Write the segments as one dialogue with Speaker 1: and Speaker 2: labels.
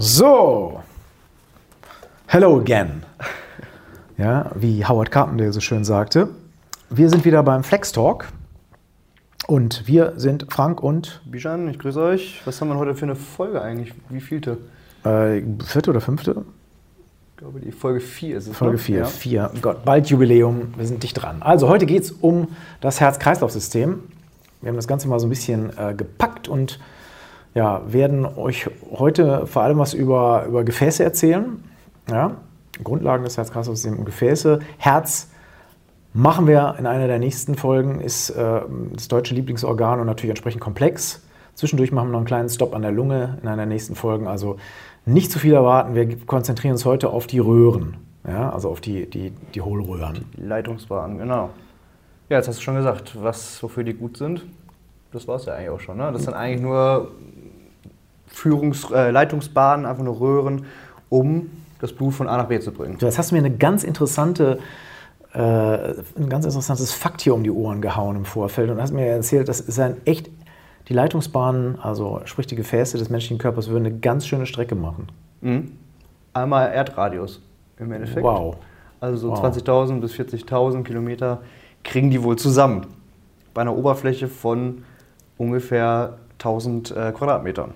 Speaker 1: So, hello again. Ja, wie Howard Carpendale so schön sagte. Wir sind wieder beim Flex Talk und wir sind Frank und
Speaker 2: Bijan, ich grüße euch. Was haben wir heute für eine Folge eigentlich? Wie vielte?
Speaker 1: äh, vierte oder fünfte?
Speaker 2: Ich glaube, die Folge 4 ist es.
Speaker 1: Folge
Speaker 2: ne?
Speaker 1: 4.
Speaker 2: Ja.
Speaker 1: 4. Gott, bald Jubiläum, wir sind dicht dran. Also heute geht es um das Herz-Kreislauf-System. Wir haben das Ganze mal so ein bisschen äh, gepackt und ja, werden euch heute vor allem was über, über Gefäße erzählen. Ja, Grundlagen des Herz-Kreislauf-Systems und Gefäße. Herz machen wir in einer der nächsten Folgen, ist äh, das deutsche Lieblingsorgan und natürlich entsprechend komplex. Zwischendurch machen wir noch einen kleinen Stopp an der Lunge in einer der nächsten Folgen. Also nicht zu viel erwarten. Wir konzentrieren uns heute auf die Röhren, ja, also auf die, die, die Hohlröhren.
Speaker 2: Leitungsbahn, genau. Ja, jetzt hast du schon gesagt, was, wofür die gut sind. Das war es ja eigentlich auch schon. Ne? Das sind eigentlich nur Führungs-, äh, Leitungsbahnen, einfach nur Röhren, um das Blut von A nach B zu bringen.
Speaker 1: Jetzt hast du mir eine ganz interessante, äh, ein ganz interessantes Fakt hier um die Ohren gehauen im Vorfeld und hast mir erzählt, das ist ein echt, die Leitungsbahnen, also sprich die Gefäße des menschlichen Körpers, würden eine ganz schöne Strecke machen.
Speaker 2: Mhm. Einmal Erdradius im Endeffekt.
Speaker 1: Wow.
Speaker 2: Also so
Speaker 1: Wow.
Speaker 2: 20.000 bis 40.000 Kilometer kriegen die wohl zusammen. Bei einer Oberfläche von ungefähr 1000 äh, Quadratmetern.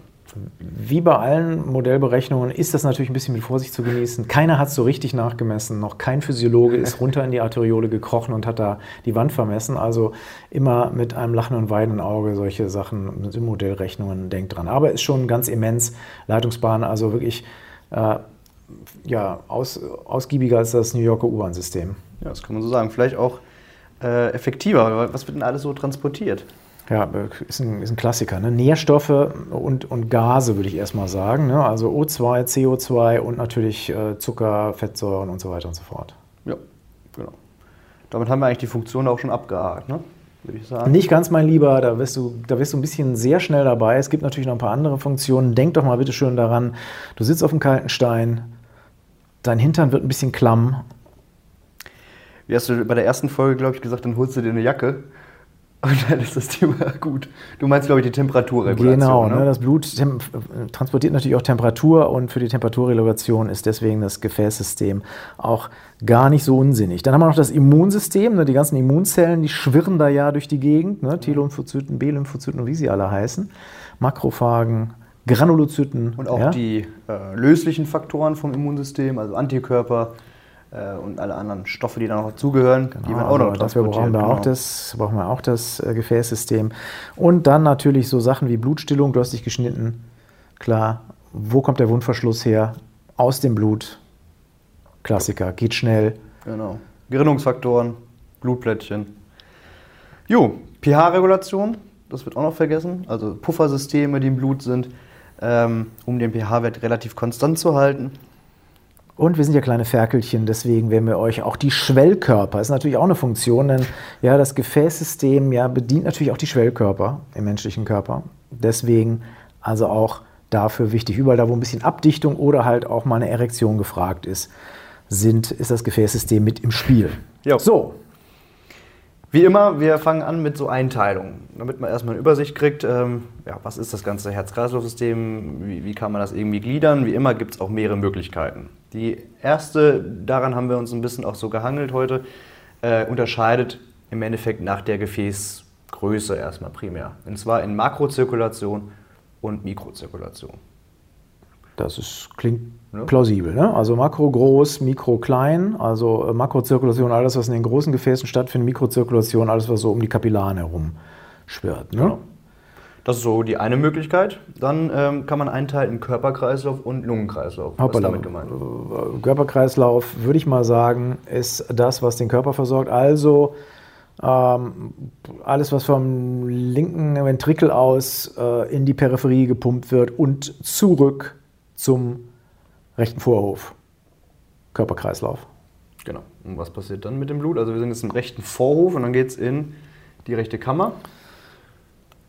Speaker 1: Wie bei allen Modellberechnungen ist das natürlich ein bisschen mit Vorsicht zu genießen. Keiner hat es so richtig nachgemessen. Noch kein Physiologe ist runter in die Arteriole gekrochen und hat da die Wand vermessen. Also immer mit einem lachenden und weinenden Auge solche Sachen, mit Modellrechnungen, denkt dran. Aber ist schon ganz immens. Leitungsbahn, also wirklich äh, ja, aus, ausgiebiger als das New Yorker U-Bahn-System.
Speaker 2: Ja, das kann man so sagen. Vielleicht auch äh, effektiver. Was wird denn alles so transportiert?
Speaker 1: Ja, ist ein, ist ein Klassiker. Ne? Nährstoffe und, und Gase, würde ich erstmal sagen. Ne? Also O2, CO2 und natürlich äh, Zucker, Fettsäuren und so weiter und so fort.
Speaker 2: Ja, genau. Damit haben wir eigentlich die Funktion auch schon abgehakt, ne? würde ich sagen.
Speaker 1: Nicht ganz, mein Lieber, da wirst, du, da wirst du ein bisschen sehr schnell dabei. Es gibt natürlich noch ein paar andere Funktionen. Denk doch mal bitte schön daran, du sitzt auf dem kalten Stein, dein Hintern wird ein bisschen klamm.
Speaker 2: Wie hast du bei der ersten Folge, glaube ich, gesagt, dann holst du dir eine Jacke und dann ist das Thema gut. Du meinst, glaube ich, die Temperaturregulation.
Speaker 1: Genau,
Speaker 2: ne?
Speaker 1: ne? das Blut transportiert natürlich auch Temperatur und für die Temperaturregulation ist deswegen das Gefäßsystem auch gar nicht so unsinnig. Dann haben wir noch das Immunsystem, ne? die ganzen Immunzellen, die schwirren da ja durch die Gegend, ne? T-Lymphozyten, B-Lymphozyten und wie sie alle heißen, Makrophagen, Granulozyten.
Speaker 2: Und auch
Speaker 1: ja?
Speaker 2: die äh, löslichen Faktoren vom Immunsystem, also Antikörper und alle anderen Stoffe, die da noch dazugehören, die
Speaker 1: Genau,
Speaker 2: werden auch noch
Speaker 1: also dafür brauchen wir, auch
Speaker 2: genau.
Speaker 1: das, brauchen wir auch das äh, Gefäßsystem. Und dann natürlich so Sachen wie Blutstillung, du hast dich geschnitten. Klar, wo kommt der Wundverschluss her? Aus dem Blut. Klassiker, geht schnell.
Speaker 2: Genau. Gerinnungsfaktoren, Blutplättchen. Jo, pH-Regulation, das wird auch noch vergessen. Also Puffersysteme, die im Blut sind, ähm, um den pH-Wert relativ konstant zu halten.
Speaker 1: Und wir sind ja kleine Ferkelchen, deswegen werden wir euch auch die Schwellkörper, ist natürlich auch eine Funktion, denn ja, das Gefäßsystem ja, bedient natürlich auch die Schwellkörper im menschlichen Körper. Deswegen also auch dafür wichtig. Überall da, wo ein bisschen Abdichtung oder halt auch mal eine Erektion gefragt ist, sind, ist das Gefäßsystem mit im Spiel.
Speaker 2: Jo.
Speaker 1: So,
Speaker 2: Wie immer, wir fangen an mit so Einteilungen, damit man erstmal eine Übersicht kriegt, ähm, ja, was ist das ganze Herz-Kreislauf-System, wie, wie kann man das irgendwie gliedern. Wie immer gibt es auch mehrere Möglichkeiten. Die erste, daran haben wir uns ein bisschen auch so gehangelt heute, äh, unterscheidet im Endeffekt nach der Gefäßgröße erstmal primär. Und zwar in Makrozirkulation und Mikrozirkulation.
Speaker 1: Das ist, klingt
Speaker 2: Ja.
Speaker 1: plausibel. Ne? Also Makro groß, Mikro klein, also äh, Makrozirkulation, alles, was in den großen Gefäßen stattfindet, Mikrozirkulation, alles, was so um die Kapillaren herum schwirrt. Ne?
Speaker 2: Genau. Das ist so die eine Möglichkeit. Dann ähm, kann man einteilen in Körperkreislauf und Lungenkreislauf. Was ist damit gemeint?
Speaker 1: Äh, Körperkreislauf, würde ich mal sagen, ist das, was den Körper versorgt. Also ähm, alles, was vom linken Ventrikel aus äh, in die Peripherie gepumpt wird und zurück zum rechten Vorhof. Körperkreislauf.
Speaker 2: Genau. Und was passiert dann mit dem Blut? Also wir sind jetzt im rechten Vorhof und dann geht es in die rechte Kammer.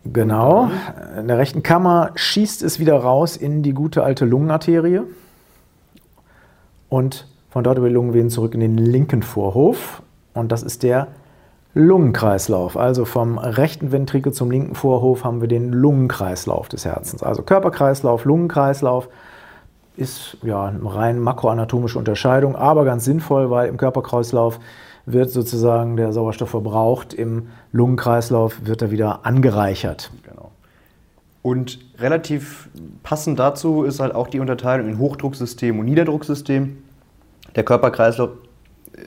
Speaker 1: Genau. In der rechten Kammer schießt es wieder raus in die gute alte Lungenarterie. Und von dort über die Lungenvenen zurück in den linken Vorhof. Und das ist der Lungenkreislauf. Also vom rechten Ventrikel zum linken Vorhof haben wir den Lungenkreislauf des Herzens. Also Körperkreislauf, Lungenkreislauf. Ist ja eine rein makroanatomische Unterscheidung, aber ganz sinnvoll, weil im Körperkreislauf wird sozusagen der Sauerstoff verbraucht, im Lungenkreislauf wird er wieder angereichert.
Speaker 2: Genau. Und relativ passend dazu ist halt auch die Unterteilung in Hochdrucksystem und Niederdrucksystem. Der Körperkreislauf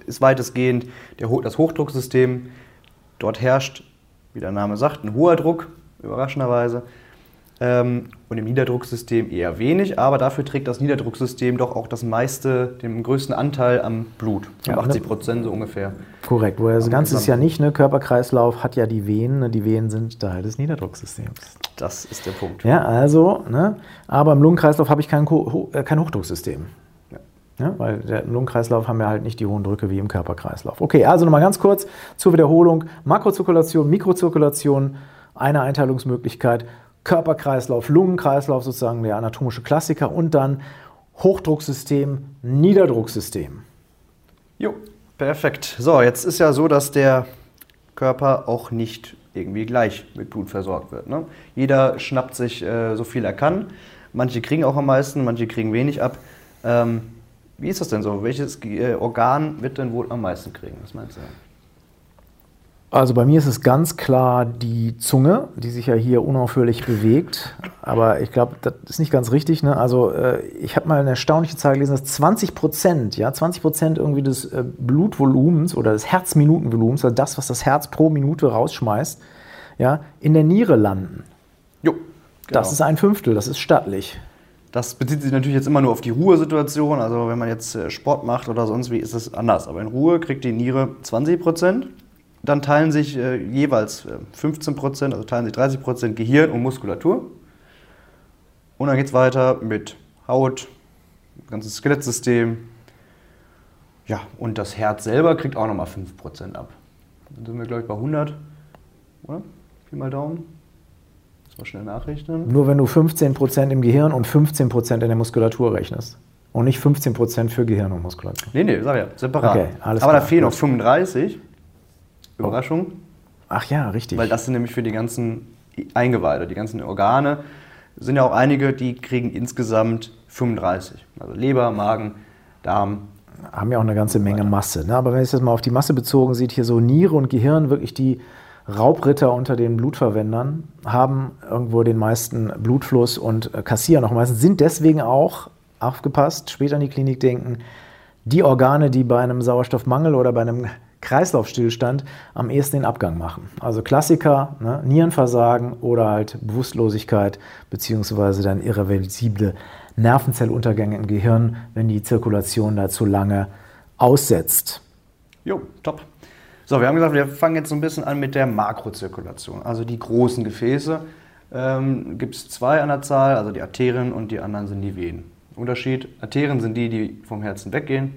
Speaker 2: ist weitestgehend der, das Hochdrucksystem. Dort herrscht, wie der Name sagt, ein hoher Druck, überraschenderweise. Ähm, und im Niederdrucksystem eher wenig, aber dafür trägt das Niederdrucksystem doch auch das meiste, den größten Anteil am Blut, ja, 80 ne? Prozent so ungefähr.
Speaker 1: Korrekt, wo das Ganze ist ja nicht, ne? Körperkreislauf hat ja die Venen, ne? die Venen sind Teil des Niederdrucksystems.
Speaker 2: Das ist der Punkt.
Speaker 1: Ja, also, ne? aber im Lungenkreislauf habe ich kein, äh, kein Hochdrucksystem. Ja, weil der Lungenkreislauf haben wir halt nicht die hohen Drücke wie im Körperkreislauf. Okay, also nochmal ganz kurz zur Wiederholung. Makrozirkulation, Mikrozirkulation, eine Einteilungsmöglichkeit. Körperkreislauf, Lungenkreislauf, sozusagen der anatomische Klassiker und dann Hochdrucksystem, Niederdrucksystem.
Speaker 2: Jo, perfekt. So, jetzt ist ja so, dass der Körper auch nicht irgendwie gleich mit Blut versorgt wird. Ne? Jeder schnappt sich äh, so viel er kann. Manche kriegen auch am meisten, manche kriegen wenig ab. Ähm, wie ist das denn so? Welches äh, Organ wird denn wohl am meisten kriegen? Was meinst du?
Speaker 1: Also bei mir ist es ganz klar die Zunge, die sich ja hier unaufhörlich bewegt. Aber ich glaube, das ist nicht ganz richtig. Ne? Also äh, ich habe mal eine erstaunliche Zahl gelesen, dass 20 Prozent, ja, 20 Prozent irgendwie des äh, Blutvolumens oder des Herzminutenvolumens, also das, was das Herz pro Minute rausschmeißt, ja, in der Niere landen.
Speaker 2: Jo.
Speaker 1: Genau. Das ist ein Fünftel, das ist stattlich.
Speaker 2: Das bezieht sich natürlich jetzt immer nur auf die Ruhesituation. Also wenn man jetzt äh, Sport macht oder sonst wie, ist das anders. Aber in Ruhe kriegt die Niere 20 Prozent dann teilen sich äh, jeweils 15 äh, Prozent, also teilen sich 30 Prozent Gehirn und Muskulatur. Und dann geht es weiter mit Haut, ganzes Skelettsystem. Ja, und das Herz selber kriegt auch nochmal 5 Prozent ab. Dann sind wir, glaube ich, bei 100, oder? Pi mal Daumen. Das mal schnell nachrechnen.
Speaker 1: Nur wenn du 15 Prozent im Gehirn und 15 Prozent in der Muskulatur rechnest. Und nicht 15 Prozent für Gehirn und Muskulatur.
Speaker 2: Nee, nee, sag ja, separat. Okay, alles Aber klar. da fehlen noch 35. Überraschung.
Speaker 1: Ach ja, richtig.
Speaker 2: Weil das sind nämlich für die ganzen Eingeweide, die ganzen Organe, sind ja auch einige, die kriegen insgesamt 35. Also Leber, Magen, Darm.
Speaker 1: Haben ja auch eine ganze Menge Masse. Ne? Aber wenn es jetzt mal auf die Masse bezogen sieht, hier so Niere und Gehirn, wirklich die Raubritter unter den Blutverwendern, haben irgendwo den meisten Blutfluss und äh, kassieren auch meistens, sind deswegen auch, aufgepasst, später in die Klinik denken, die Organe, die bei einem Sauerstoffmangel oder bei einem Kreislaufstillstand am ehesten den Abgang machen. Also Klassiker, ne, Nierenversagen oder halt Bewusstlosigkeit beziehungsweise dann irreversible Nervenzelluntergänge im Gehirn, wenn die Zirkulation da zu lange aussetzt.
Speaker 2: Jo, top. So, wir haben gesagt, wir fangen jetzt so ein bisschen an mit der Makrozirkulation, also die großen Gefäße. Ähm, Gibt es zwei an der Zahl, also die Arterien und die anderen sind die Venen. Unterschied, Arterien sind die, die vom Herzen weggehen,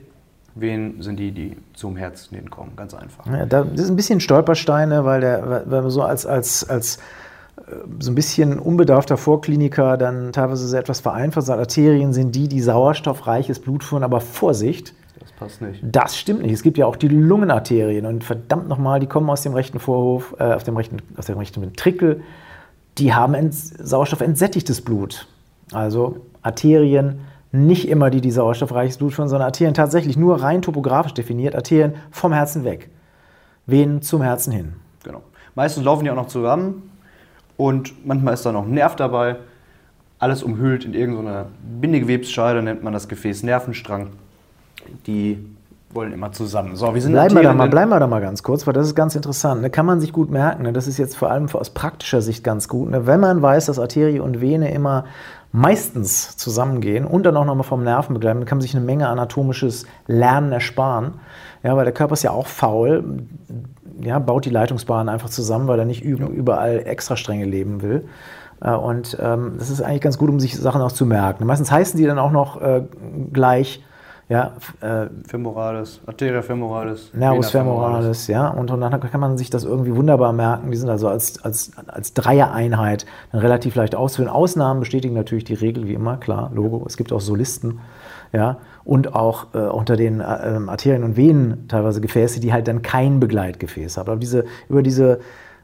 Speaker 2: wen sind die, die zum Herzen hinkommen. Ganz einfach.
Speaker 1: Ja, das ist ein bisschen Stolpersteine, weil, der, weil man so als, als, als äh, so ein bisschen unbedarfter Vorkliniker dann teilweise so etwas vereinfacht sagt, Arterien sind die, die sauerstoffreiches Blut führen, aber Vorsicht.
Speaker 2: Das passt nicht.
Speaker 1: Das stimmt nicht. Es gibt ja auch die Lungenarterien und verdammt nochmal, die kommen aus dem rechten Vorhof, äh, auf dem rechten, aus dem rechten Ventrikel. Die haben ent, sauerstoffentsättigtes Blut. Also Arterien nicht immer die, die sauerstoffreiches Blut führen, sondern Arterien tatsächlich nur rein topografisch definiert, Arterien vom Herzen weg. Venen zum Herzen hin.
Speaker 2: Genau. Meistens laufen die auch noch zusammen und manchmal ist da noch ein Nerv dabei. Alles umhüllt in irgendeiner Bindegewebsscheide, nennt man das Gefäß Nervenstrang. Die wollen immer zusammen.
Speaker 1: So, wie sind bleiben, wir da mal, bleiben wir da mal ganz kurz, weil das ist ganz interessant. Da kann man sich gut merken. Ne? Das ist jetzt vor allem aus praktischer Sicht ganz gut. Ne? Wenn man weiß, dass Arterie und Vene immer meistens zusammengehen und dann auch nochmal vom Nerven begleiten, kann man sich eine Menge anatomisches Lernen ersparen. Ja, weil der Körper ist ja auch faul, ja, baut die Leitungsbahnen einfach zusammen, weil er nicht überall extra Stränge leben will. Äh, und ähm, das ist eigentlich ganz gut, um sich Sachen auch zu merken. Meistens heißen die dann auch noch äh, gleich ja,
Speaker 2: äh, femoralis, Arteria femoralis.
Speaker 1: Nervus femoralis, ja. Und, und, dann kann man sich das irgendwie wunderbar merken. Die sind also als, als, als Dreier-Einheit dann relativ leicht auszuführen. Ausnahmen bestätigen natürlich die Regel, wie immer, klar, Logo. Es gibt auch Solisten, ja. Und auch äh, unter den äh, Arterien und Venen teilweise Gefäße, die halt dann kein Begleitgefäß haben. Aber diese, über diese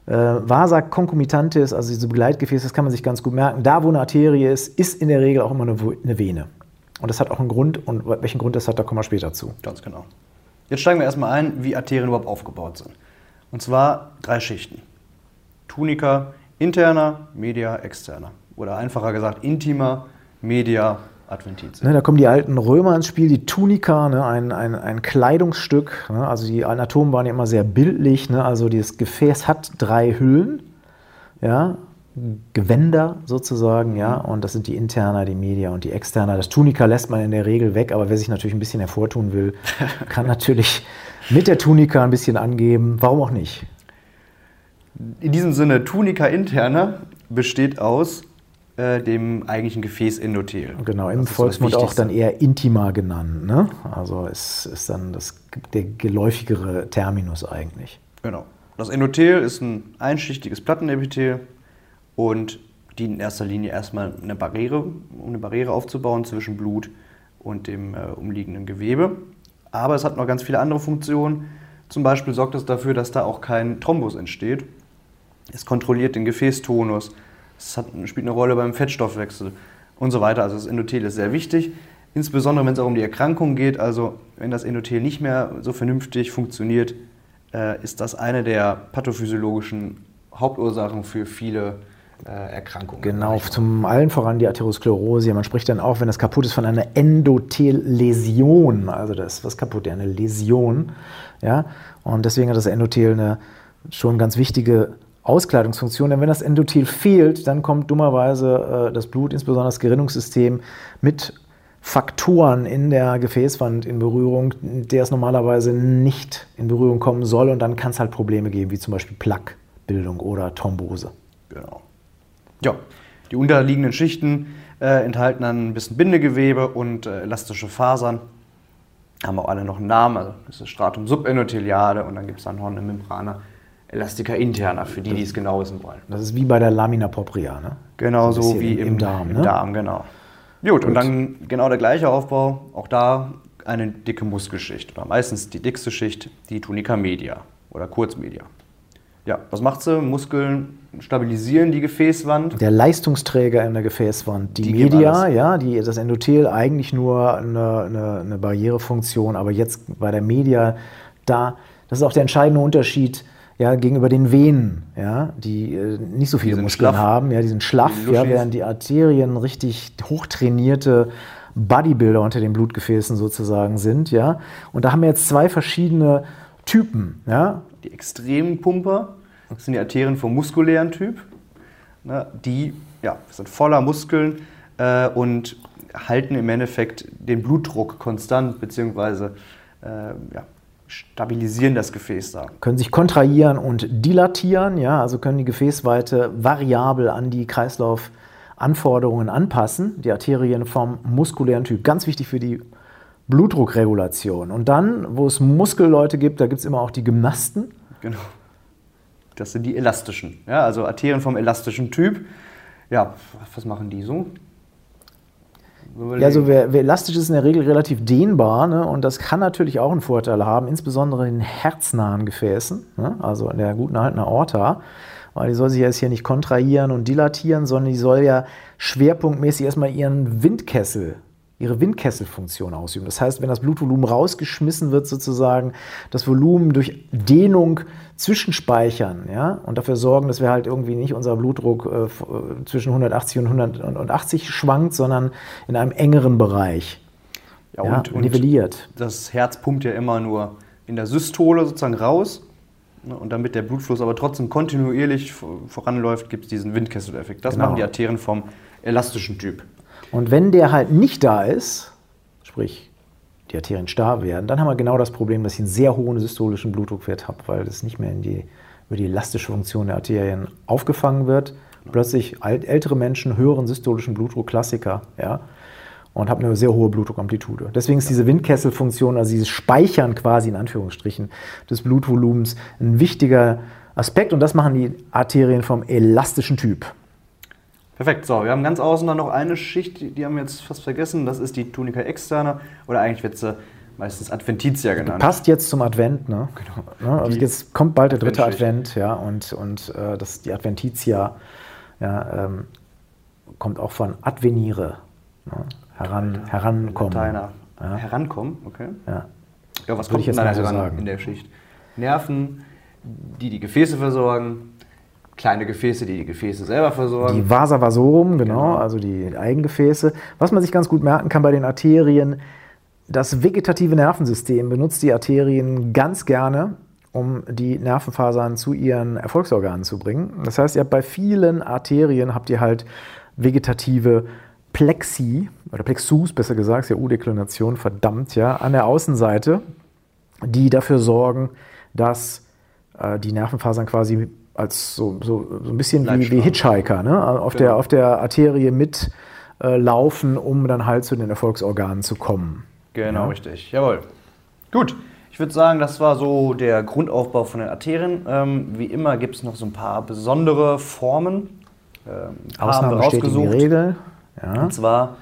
Speaker 1: äh, Vasa concomitantis, also diese Begleitgefäße, das kann man sich ganz gut merken. Da, wo eine Arterie ist, ist in der Regel auch immer eine, eine Vene. Und das hat auch einen Grund. Und welchen Grund das hat, da kommen wir später zu.
Speaker 2: Ganz genau. Jetzt steigen wir erstmal ein, wie Arterien überhaupt aufgebaut sind. Und zwar drei Schichten. Tunica interna, media externa. Oder einfacher gesagt, intima, media, adventitia.
Speaker 1: Ne, da kommen die alten Römer ins Spiel, die Tunika, ne, ein, ein, ein Kleidungsstück. Ne, also die Anatomen waren ja immer sehr bildlich. Ne, also das Gefäß hat drei Hüllen. Ja, Gewänder sozusagen, ja, und das sind die Interna, die Media und die Externa. Das Tunika lässt man in der Regel weg, aber wer sich natürlich ein bisschen hervortun will, kann natürlich mit der Tunika ein bisschen angeben. Warum auch nicht?
Speaker 2: In diesem Sinne, Tunica interna besteht aus äh, dem eigentlichen Gefäß Endothel.
Speaker 1: Genau, im Volksmund auch dann eher Intima genannt. Ne? Also es ist dann das, der geläufigere Terminus eigentlich.
Speaker 2: Genau. Das Endothel ist ein einschichtiges Plattenepithel und dient in erster Linie erstmal eine Barriere, um eine Barriere aufzubauen zwischen Blut und dem äh, umliegenden Gewebe. Aber es hat noch ganz viele andere Funktionen. Zum Beispiel sorgt es dafür, dass da auch kein Thrombus entsteht. Es kontrolliert den Gefäßtonus, es hat, spielt eine Rolle beim Fettstoffwechsel und so weiter. Also das Endothel ist sehr wichtig, insbesondere wenn es auch um die Erkrankung geht. Also wenn das Endothel nicht mehr so vernünftig funktioniert, äh, ist das eine der pathophysiologischen Hauptursachen für viele äh, Erkrankungen.
Speaker 1: Genau, zum allen voran die Atherosklerose. Man spricht dann auch, wenn das kaputt ist, von einer Endothelläsion. Also das ist was kaputt, eine Läsion. Ja? Und deswegen hat das Endothel eine schon ganz wichtige Auskleidungsfunktion. Denn wenn das Endothel fehlt, dann kommt dummerweise äh, das Blut, insbesondere das Gerinnungssystem, mit Faktoren in der Gefäßwand in Berührung, der es normalerweise nicht in Berührung kommen soll. Und dann kann es halt Probleme geben, wie zum Beispiel Plaquebildung oder Thrombose.
Speaker 2: Genau. Ja, die unterliegenden Schichten äh, enthalten dann ein bisschen Bindegewebe und äh, elastische Fasern. Haben auch alle noch einen Namen. Also das ist Stratum subendotheliale und dann gibt es dann noch eine Membrana Elastica interna, für die, die es genau wissen wollen.
Speaker 1: Das ist wie bei der Lamina propria, ne?
Speaker 2: Genau so, so wie im, im, Darm. Im ne? Darm, genau. Gut, Gut, und dann genau der gleiche Aufbau, auch da eine dicke Muskelschicht oder meistens die dickste Schicht, die Tunica media oder Kurzmedia. Ja, was macht sie? Muskeln stabilisieren die Gefäßwand.
Speaker 1: Der Leistungsträger in der Gefäßwand, die, die Media, ja, die, das Endothel eigentlich nur eine, eine, eine Barrierefunktion, aber jetzt bei der Media, da, das ist auch der entscheidende Unterschied ja, gegenüber den Venen, ja, die äh, nicht so viele Muskeln schlaff. haben, ja, die sind schlaff, die ja, während die Arterien richtig hochtrainierte Bodybuilder unter den Blutgefäßen sozusagen sind, ja. Und da haben wir jetzt zwei verschiedene Typen, ja.
Speaker 2: Die extremen Pumper, das sind die Arterien vom muskulären Typ, ne, die ja, sind voller Muskeln äh, und halten im Endeffekt den Blutdruck konstant, beziehungsweise äh, ja, stabilisieren das Gefäß da.
Speaker 1: Können sich kontrahieren und dilatieren, ja, also können die Gefäßweite variabel an die Kreislaufanforderungen anpassen. Die Arterien vom muskulären Typ, ganz wichtig für die Blutdruckregulation. Und dann, wo es Muskelleute gibt, da gibt es immer auch die Gymnasten.
Speaker 2: Genau. Das sind die elastischen, ja, also Arterien vom elastischen Typ. Ja, was machen die so?
Speaker 1: Ja, also wer, wer, elastisch ist in der Regel relativ dehnbar ne? und das kann natürlich auch einen Vorteil haben, insbesondere in herznahen Gefäßen, ne? also in der guten alten Aorta, weil die soll sich jetzt hier nicht kontrahieren und dilatieren, sondern die soll ja schwerpunktmäßig erstmal ihren Windkessel ihre Windkesselfunktion ausüben. Das heißt, wenn das Blutvolumen rausgeschmissen wird, sozusagen das Volumen durch Dehnung zwischenspeichern ja, und dafür sorgen, dass wir halt irgendwie nicht unser Blutdruck äh, äh zwischen 180 und 180 schwankt, sondern in einem engeren Bereich
Speaker 2: ja, und, ja, und nivelliert. Das Herz pumpt ja immer nur in der Systole sozusagen raus. Ne, und damit der Blutfluss aber trotzdem kontinuierlich voranläuft, gibt es diesen Windkesseleffekt. Das genau. machen die Arterien vom elastischen Typ.
Speaker 1: Und wenn der halt nicht da ist, sprich die Arterien starr werden, dann haben wir genau das Problem, dass ich einen sehr hohen systolischen Blutdruckwert habe, weil das nicht mehr in die, über die elastische Funktion der Arterien aufgefangen wird. Plötzlich ältere Menschen höheren systolischen Blutdruck, Klassiker, ja, und habe eine sehr hohe Blutdruckamplitude. Deswegen ist diese Windkesselfunktion, also dieses Speichern quasi in Anführungsstrichen des Blutvolumens, ein wichtiger Aspekt und das machen die Arterien vom elastischen Typ.
Speaker 2: Perfekt, so, wir haben ganz außen dann noch eine Schicht, die, die haben wir jetzt fast vergessen, das ist die Tunica externa oder eigentlich wird sie meistens Adventitia genannt.
Speaker 1: Passt jetzt zum Advent, ne? Genau. Ne? Also jetzt kommt bald der dritte Advent, ja, und, und äh, das, die Adventitia ja, ähm, kommt auch von advenire. Ne? heran, herankommen.
Speaker 2: Lateiner.
Speaker 1: Ja.
Speaker 2: Herankommen, okay.
Speaker 1: Ja.
Speaker 2: Ja, was
Speaker 1: Würde
Speaker 2: kommt
Speaker 1: ich jetzt
Speaker 2: denn da
Speaker 1: so sagen.
Speaker 2: in der Schicht? Nerven, die die Gefäße versorgen, kleine Gefäße, die die Gefäße selber versorgen.
Speaker 1: Die Vasa vasorum, genau,
Speaker 2: Genau.
Speaker 1: also die Eigengefäße. Was man sich ganz gut merken kann bei den Arterien, das vegetative Nervensystem benutzt die Arterien ganz gerne, um die Nervenfasern zu ihren Erfolgsorganen zu bringen. Das heißt, ihr habt bei vielen Arterien habt ihr halt vegetative Plexi, oder Plexus besser gesagt, ist ja U-Deklination, verdammt, ja, an der Außenseite, die dafür sorgen, dass äh, die Nervenfasern quasi als so, so, so ein bisschen wie, wie. Hitchhiker ne? auf, der,
Speaker 2: Genau.
Speaker 1: auf der Arterie mitlaufen, äh, laufen, um dann halt zu den Erfolgsorganen zu kommen.
Speaker 2: Genau,
Speaker 1: Ja.
Speaker 2: richtig. Jawohl. Gut. Ich würde sagen, das war so der Grundaufbau von den Arterien. Ähm, wie immer gibt es noch so ein paar besondere Formen. Ähm, wir
Speaker 1: Ausnahmen bestätigen die Regel. Ja.
Speaker 2: Und zwar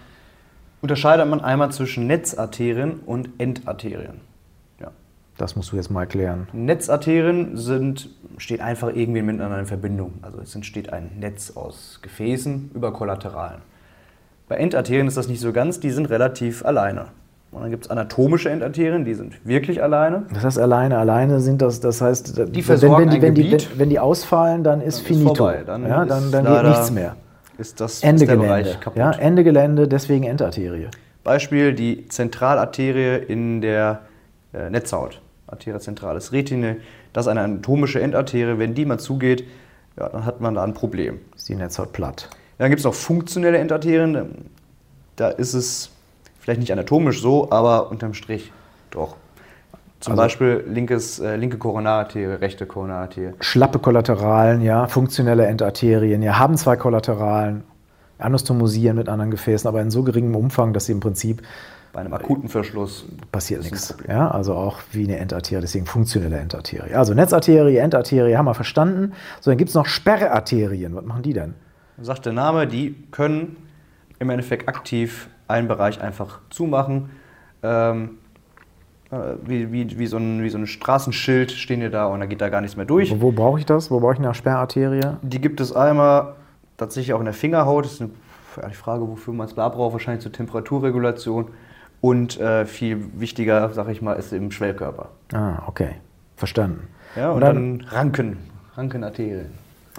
Speaker 2: unterscheidet man einmal zwischen Netzarterien und Endarterien.
Speaker 1: Das musst du jetzt mal erklären.
Speaker 2: Netzarterien sind, steht einfach irgendwie miteinander in Verbindung. Also es entsteht ein Netz aus Gefäßen über Kollateralen. Bei Endarterien ist das nicht so ganz, die sind relativ alleine. Und dann gibt es anatomische Endarterien, die sind wirklich alleine.
Speaker 1: Das heißt, alleine, alleine sind das, das heißt, wenn,
Speaker 2: versorgen
Speaker 1: wenn, die, wenn, die, wenn, wenn die ausfallen, dann ist
Speaker 2: Dann ist
Speaker 1: finito.
Speaker 2: vorbei. Dann
Speaker 1: ja,
Speaker 2: ist
Speaker 1: dann, dann geht nichts mehr.
Speaker 2: Ist das
Speaker 1: Ende
Speaker 2: ist
Speaker 1: Gelände. Ja, Ende Gelände, deswegen Endarterie.
Speaker 2: Beispiel die Zentralarterie in der äh, Netzhaut. Arteria centralis retine. Das ist eine anatomische Endarterie. Wenn die mal zugeht, ja, dann hat man da ein Problem.
Speaker 1: Ist die Netzhaut platt.
Speaker 2: Dann gibt es noch funktionelle Endarterien. Da ist es vielleicht nicht anatomisch so, aber unterm Strich doch. Zum
Speaker 1: Also-
Speaker 2: Beispiel linkes, äh, linke Koronararterie, rechte Koronararterie.
Speaker 1: Schlappe Kollateralen, ja, funktionelle Endarterien, ja, haben zwei Kollateralen, anostomosieren mit anderen Gefäßen, aber in so geringem Umfang, dass sie im Prinzip
Speaker 2: Bei einem akuten Verschluss
Speaker 1: passiert nichts. Ja, also auch wie eine Endarterie, deswegen funktionelle Endarterie. Also Netzarterie, Endarterie haben wir verstanden. So, dann gibt es noch Sperrarterien. Was machen die denn?
Speaker 2: Sagt der Name, die können im Endeffekt aktiv einen Bereich einfach zumachen. Ähm, äh, wie, wie, wie, so ein, wie so ein Straßenschild stehen die da und da geht da gar nichts mehr durch.
Speaker 1: Wo, wo brauche ich das? Wo brauche ich eine Sperrarterie?
Speaker 2: Die gibt es einmal tatsächlich auch in der Fingerhaut. Das ist eine, die Frage, wofür man es da braucht, wahrscheinlich zur Temperaturregulation. Und äh, viel wichtiger, sag ich mal, ist im Schwellkörper.
Speaker 1: Ah, okay. Verstanden.
Speaker 2: Ja, und, dann, Ranken, Rankenarterien.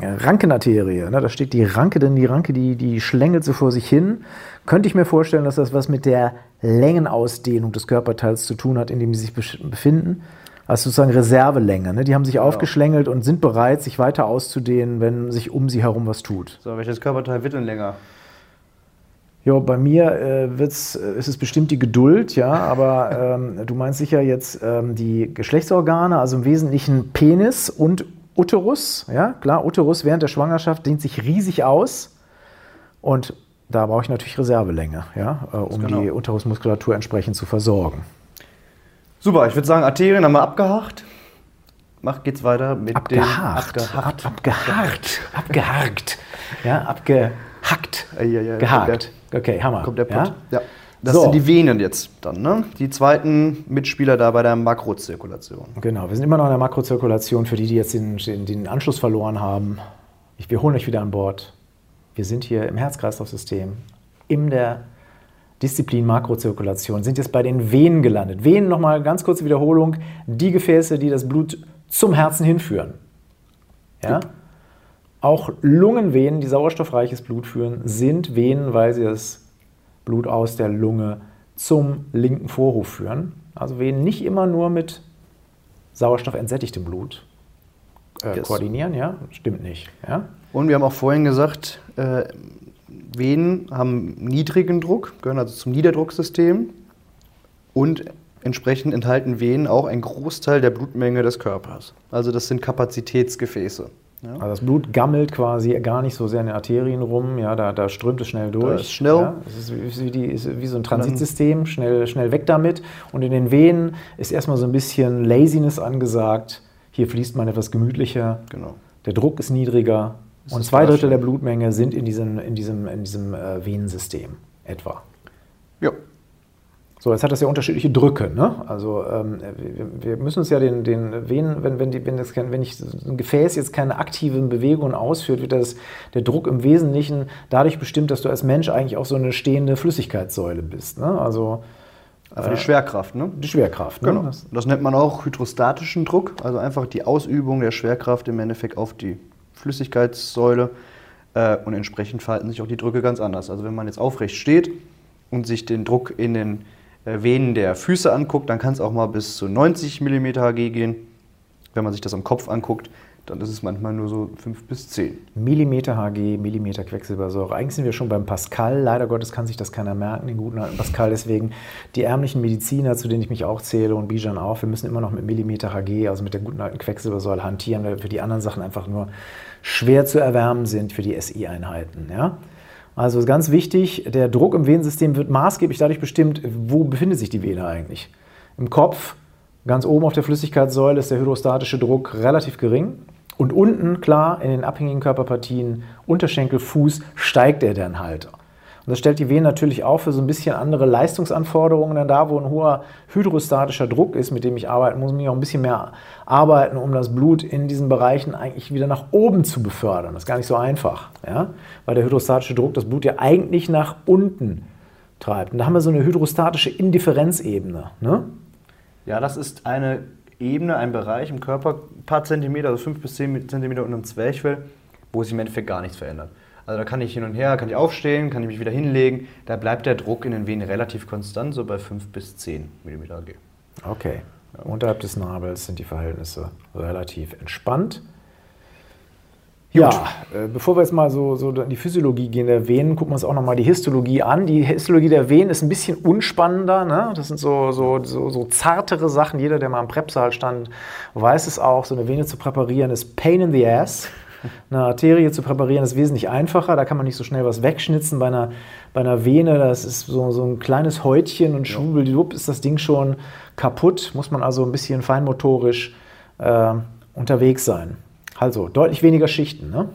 Speaker 1: Ja, Rankenarterie, ne, da steht die Ranke, denn die Ranke, die, die schlängelt so vor sich hin. Könnte ich mir vorstellen, dass das was mit der Längenausdehnung des Körperteils zu tun hat, in dem sie sich befinden. Also sozusagen Reservelänge. Ne? Die haben sich aufgeschlängelt und sind bereit, sich weiter auszudehnen, wenn sich um sie herum was tut.
Speaker 2: So, welches Körperteil wird denn länger?
Speaker 1: Ja, bei mir äh, wird's, äh, ist es bestimmt die Geduld, ja, aber ähm, du meinst sicher jetzt ähm, die Geschlechtsorgane, also im Wesentlichen Penis und Uterus, ja, klar, Uterus während der Schwangerschaft dehnt sich riesig aus und da brauche ich natürlich Reservelänge, ja, äh, um
Speaker 2: genau.
Speaker 1: die Uterusmuskulatur entsprechend zu versorgen.
Speaker 2: Super, ich würde sagen, Arterien haben wir abgehakt. Mach, geht's weiter mit
Speaker 1: Abgehakt,
Speaker 2: den
Speaker 1: Ab, abgehakt, abgehakt, ja, abgehackt,
Speaker 2: Eieiei,
Speaker 1: gehakt. Okay, Hammer.
Speaker 2: Kommt der
Speaker 1: ja?
Speaker 2: Pott. Ja. Das
Speaker 1: So.
Speaker 2: sind die Venen jetzt dann, ne? Die zweiten Mitspieler da bei der Makrozirkulation.
Speaker 1: Genau, wir sind immer noch in der Makrozirkulation für die, die jetzt den, den, den Anschluss verloren haben. Ich, wir holen euch wieder an Bord. Wir sind hier im Herz-Kreislauf-System, in der Disziplin Makrozirkulation, sind jetzt bei den Venen gelandet. Venen, nochmal ganz kurze Wiederholung, die Gefäße, die das Blut zum Herzen hinführen. Ja? Auch Lungenvenen, die sauerstoffreiches Blut führen, sind Venen, weil sie das Blut aus der Lunge zum linken Vorhof führen. Also Venen nicht immer nur mit sauerstoffentsättigtem Blut äh,
Speaker 2: Yes.
Speaker 1: koordinieren, ja? Stimmt nicht. Ja?
Speaker 2: Und wir haben auch vorhin gesagt, äh, Venen haben niedrigen Druck, gehören also zum Niederdrucksystem. Und entsprechend enthalten Venen auch einen Großteil der Blutmenge des Körpers. Also das sind Kapazitätsgefäße. Ja?
Speaker 1: Also das Blut gammelt quasi gar nicht so sehr in den Arterien rum, ja, da, da strömt es schnell durch.
Speaker 2: ist schnell.
Speaker 1: Ja, es ist wie, die, ist wie so ein Transitsystem, schnell, schnell weg damit. Und in den Venen ist erstmal so ein bisschen Laziness angesagt. Hier fließt man etwas gemütlicher,
Speaker 2: Genau.
Speaker 1: der Druck ist niedriger und
Speaker 2: ist
Speaker 1: zwei Drittel der Blutmenge sind in diesem, in diesem, in diesem äh, Venensystem etwa.
Speaker 2: Ja.
Speaker 1: So, jetzt hat das ja unterschiedliche Drücke. Ne? Also ähm, wir, müssen uns ja den, den Venen, wenn, wenn, die, wenn, das, wenn ich ein Gefäß jetzt keine aktiven Bewegungen ausführt, wird das, der Druck im Wesentlichen dadurch bestimmt, dass du als Mensch eigentlich auch so eine stehende Flüssigkeitssäule bist. Ne? Also
Speaker 2: Einfach die Schwerkraft, ne?
Speaker 1: Die Schwerkraft,
Speaker 2: ne? Genau. Das, nennt man auch hydrostatischen Druck, also einfach die Ausübung der Schwerkraft im Endeffekt auf die Flüssigkeitssäule. Äh, und entsprechend verhalten sich auch die Drücke ganz anders. Also wenn man jetzt aufrecht steht und sich den Druck in den äh, Venen der Füße anguckt, dann kann es auch mal bis zu 90 mm Hg gehen. Wenn man sich das am Kopf anguckt, dann ist es manchmal nur so 5 bis 10.
Speaker 1: Millimeter Hg, Millimeter Quecksilbersäure. Eigentlich sind wir schon beim Pascal. Leider Gottes kann sich das keiner merken, den guten alten Pascal. Deswegen die ärmlichen Mediziner, zu denen ich mich auch zähle und Bijan auch, wir müssen immer noch mit Millimeter Hg, also mit der guten alten Quecksilbersäure hantieren, weil für die anderen Sachen einfach nur schwer zu erwärmen sind für die SI-Einheiten. Ja? Also ganz wichtig, der Druck im Venensystem wird maßgeblich dadurch bestimmt, wo befindet sich die Vene eigentlich. Im Kopf, ganz oben auf der Flüssigkeitssäule, ist der hydrostatische Druck relativ gering. Und unten, klar, in den abhängigen Körperpartien, Unterschenkel, Fuß, steigt er dann halt. Und das stellt die Venen natürlich auch für so ein bisschen andere Leistungsanforderungen. Denn da, wo ein hoher hydrostatischer Druck ist, mit dem ich arbeiten muss, muss ich auch ein bisschen mehr arbeiten, um das Blut in diesen Bereichen eigentlich wieder nach oben zu befördern. Das ist gar nicht so einfach, ja? weil der hydrostatische Druck das Blut ja eigentlich nach unten treibt. Und da haben wir so eine hydrostatische Indifferenzebene. Ne?
Speaker 2: Ja, das ist eine Ebene, ein Bereich im Körper, ein paar Zentimeter, also fünf bis zehn Zentimeter unter dem Zwerchfell, wo sich im Endeffekt gar nichts verändert. Also da kann ich hin und her, kann ich aufstehen, kann ich mich wieder hinlegen. Da bleibt der Druck in den Venen relativ konstant, so bei 5 bis 10 mm G.
Speaker 1: Okay. Unterhalb des Nabels sind die Verhältnisse relativ entspannt. Ja, äh, bevor wir jetzt mal so, so in die Physiologie gehen der Venen, gucken wir uns auch nochmal die Histologie an. Die Histologie der Venen ist ein bisschen unspannender. Ne? Das sind so, so, so, so zartere Sachen. Jeder, der mal im Prepsaal stand, weiß es auch. So eine Vene zu präparieren ist Pain in the Ass. Eine Arterie zu präparieren ist wesentlich einfacher. Da kann man nicht so schnell was wegschnitzen. Bei einer, bei einer Vene, das ist so, so ein kleines Häutchen und schwubbeldiwupp ist das Ding schon kaputt. Muss man also ein bisschen feinmotorisch äh, unterwegs sein. Also deutlich weniger Schichten. Ne?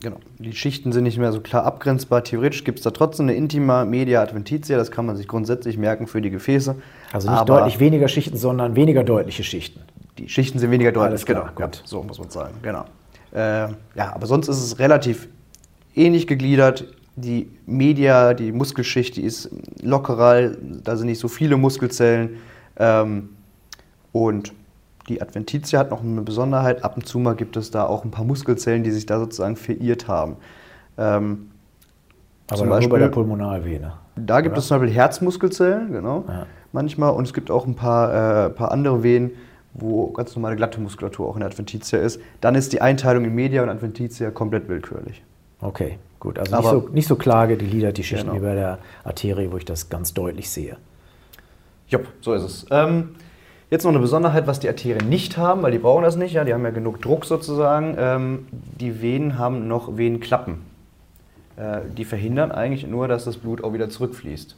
Speaker 2: Genau. Die Schichten sind nicht mehr so klar abgrenzbar. Theoretisch gibt es da trotzdem eine Intima Media Adventitia. Das kann man sich grundsätzlich merken für die Gefäße.
Speaker 1: Also nicht Aber deutlich weniger Schichten, sondern weniger deutliche Schichten.
Speaker 2: Die Schichten sind weniger deutlich, klar, genau. Gut. So muss man sagen. Genau. Äh, ja, aber sonst ist es relativ ähnlich gegliedert. Die Media, die Muskelschicht, die ist lockerer, da sind nicht so viele Muskelzellen. Ähm, und die Adventitia hat noch eine Besonderheit. Ab und zu mal gibt es da auch ein paar Muskelzellen, die sich da sozusagen verirrt haben. Ähm,
Speaker 1: aber zum Beispiel, bei der Pulmonalvene.
Speaker 2: Da gibt oder? es zum Beispiel Herzmuskelzellen, genau. Ja. Manchmal. Und es gibt auch ein paar, äh, paar andere Venen, wo ganz normale glatte Muskulatur auch in der Adventitia ist, dann ist die Einteilung in Media und Adventitia komplett willkürlich.
Speaker 1: Okay, gut. Also nicht, so, nicht so klar gegliedert die Schichten genau. wie bei der Arterie, wo ich das ganz deutlich sehe.
Speaker 2: Jupp, so ist es. Ähm, jetzt noch eine Besonderheit, was die Arterien nicht haben, weil die brauchen das nicht, ja, die haben ja genug Druck sozusagen. Ähm, die Venen haben noch Venenklappen. Äh, die verhindern eigentlich nur, dass das Blut auch wieder zurückfließt.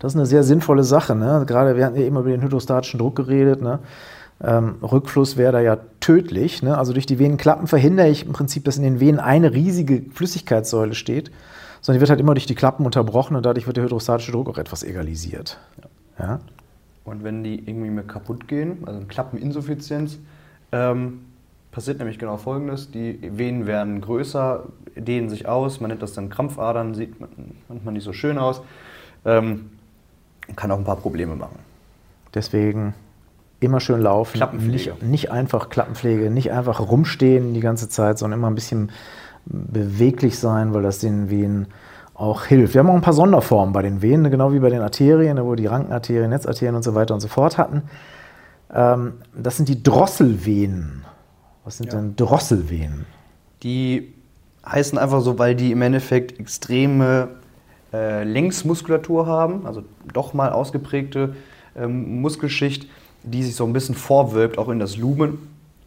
Speaker 1: Das ist eine sehr sinnvolle Sache. Ne? Gerade wir hatten ja immer über den hydrostatischen Druck geredet. Ne? Ähm, Rückfluss wäre da ja tödlich. Ne? Also durch die Venenklappen verhindere ich im Prinzip, dass in den Venen eine riesige Flüssigkeitssäule steht, sondern die wird halt immer durch die Klappen unterbrochen und dadurch wird der hydrostatische Druck auch etwas egalisiert. Ja. ja?
Speaker 2: Und wenn die irgendwie mehr kaputt gehen, also eine Klappeninsuffizienz, ähm, passiert nämlich genau Folgendes. Die Venen werden größer, dehnen sich aus, man nennt das dann Krampfadern, sieht manchmal nicht so schön aus, ähm, kann auch ein paar Probleme machen.
Speaker 1: Deswegen immer schön laufen.
Speaker 2: Klappenpflege.
Speaker 1: Nicht, nicht einfach Klappenpflege, nicht einfach rumstehen die ganze Zeit, sondern immer ein bisschen beweglich sein, weil das den Venen auch hilft. Wir haben auch ein paar Sonderformen bei den Venen, genau wie bei den Arterien, wo wir die Rankenarterien, Netzarterien und so weiter und so fort hatten. Ähm, das sind die Drosselvenen. Was sind ja. denn Drosselvenen?
Speaker 2: Die heißen einfach so, weil die im Endeffekt extreme äh, Längsmuskulatur haben, also doch mal ausgeprägte ähm, Muskelschicht die sich so ein bisschen vorwölbt, auch in das Lumen.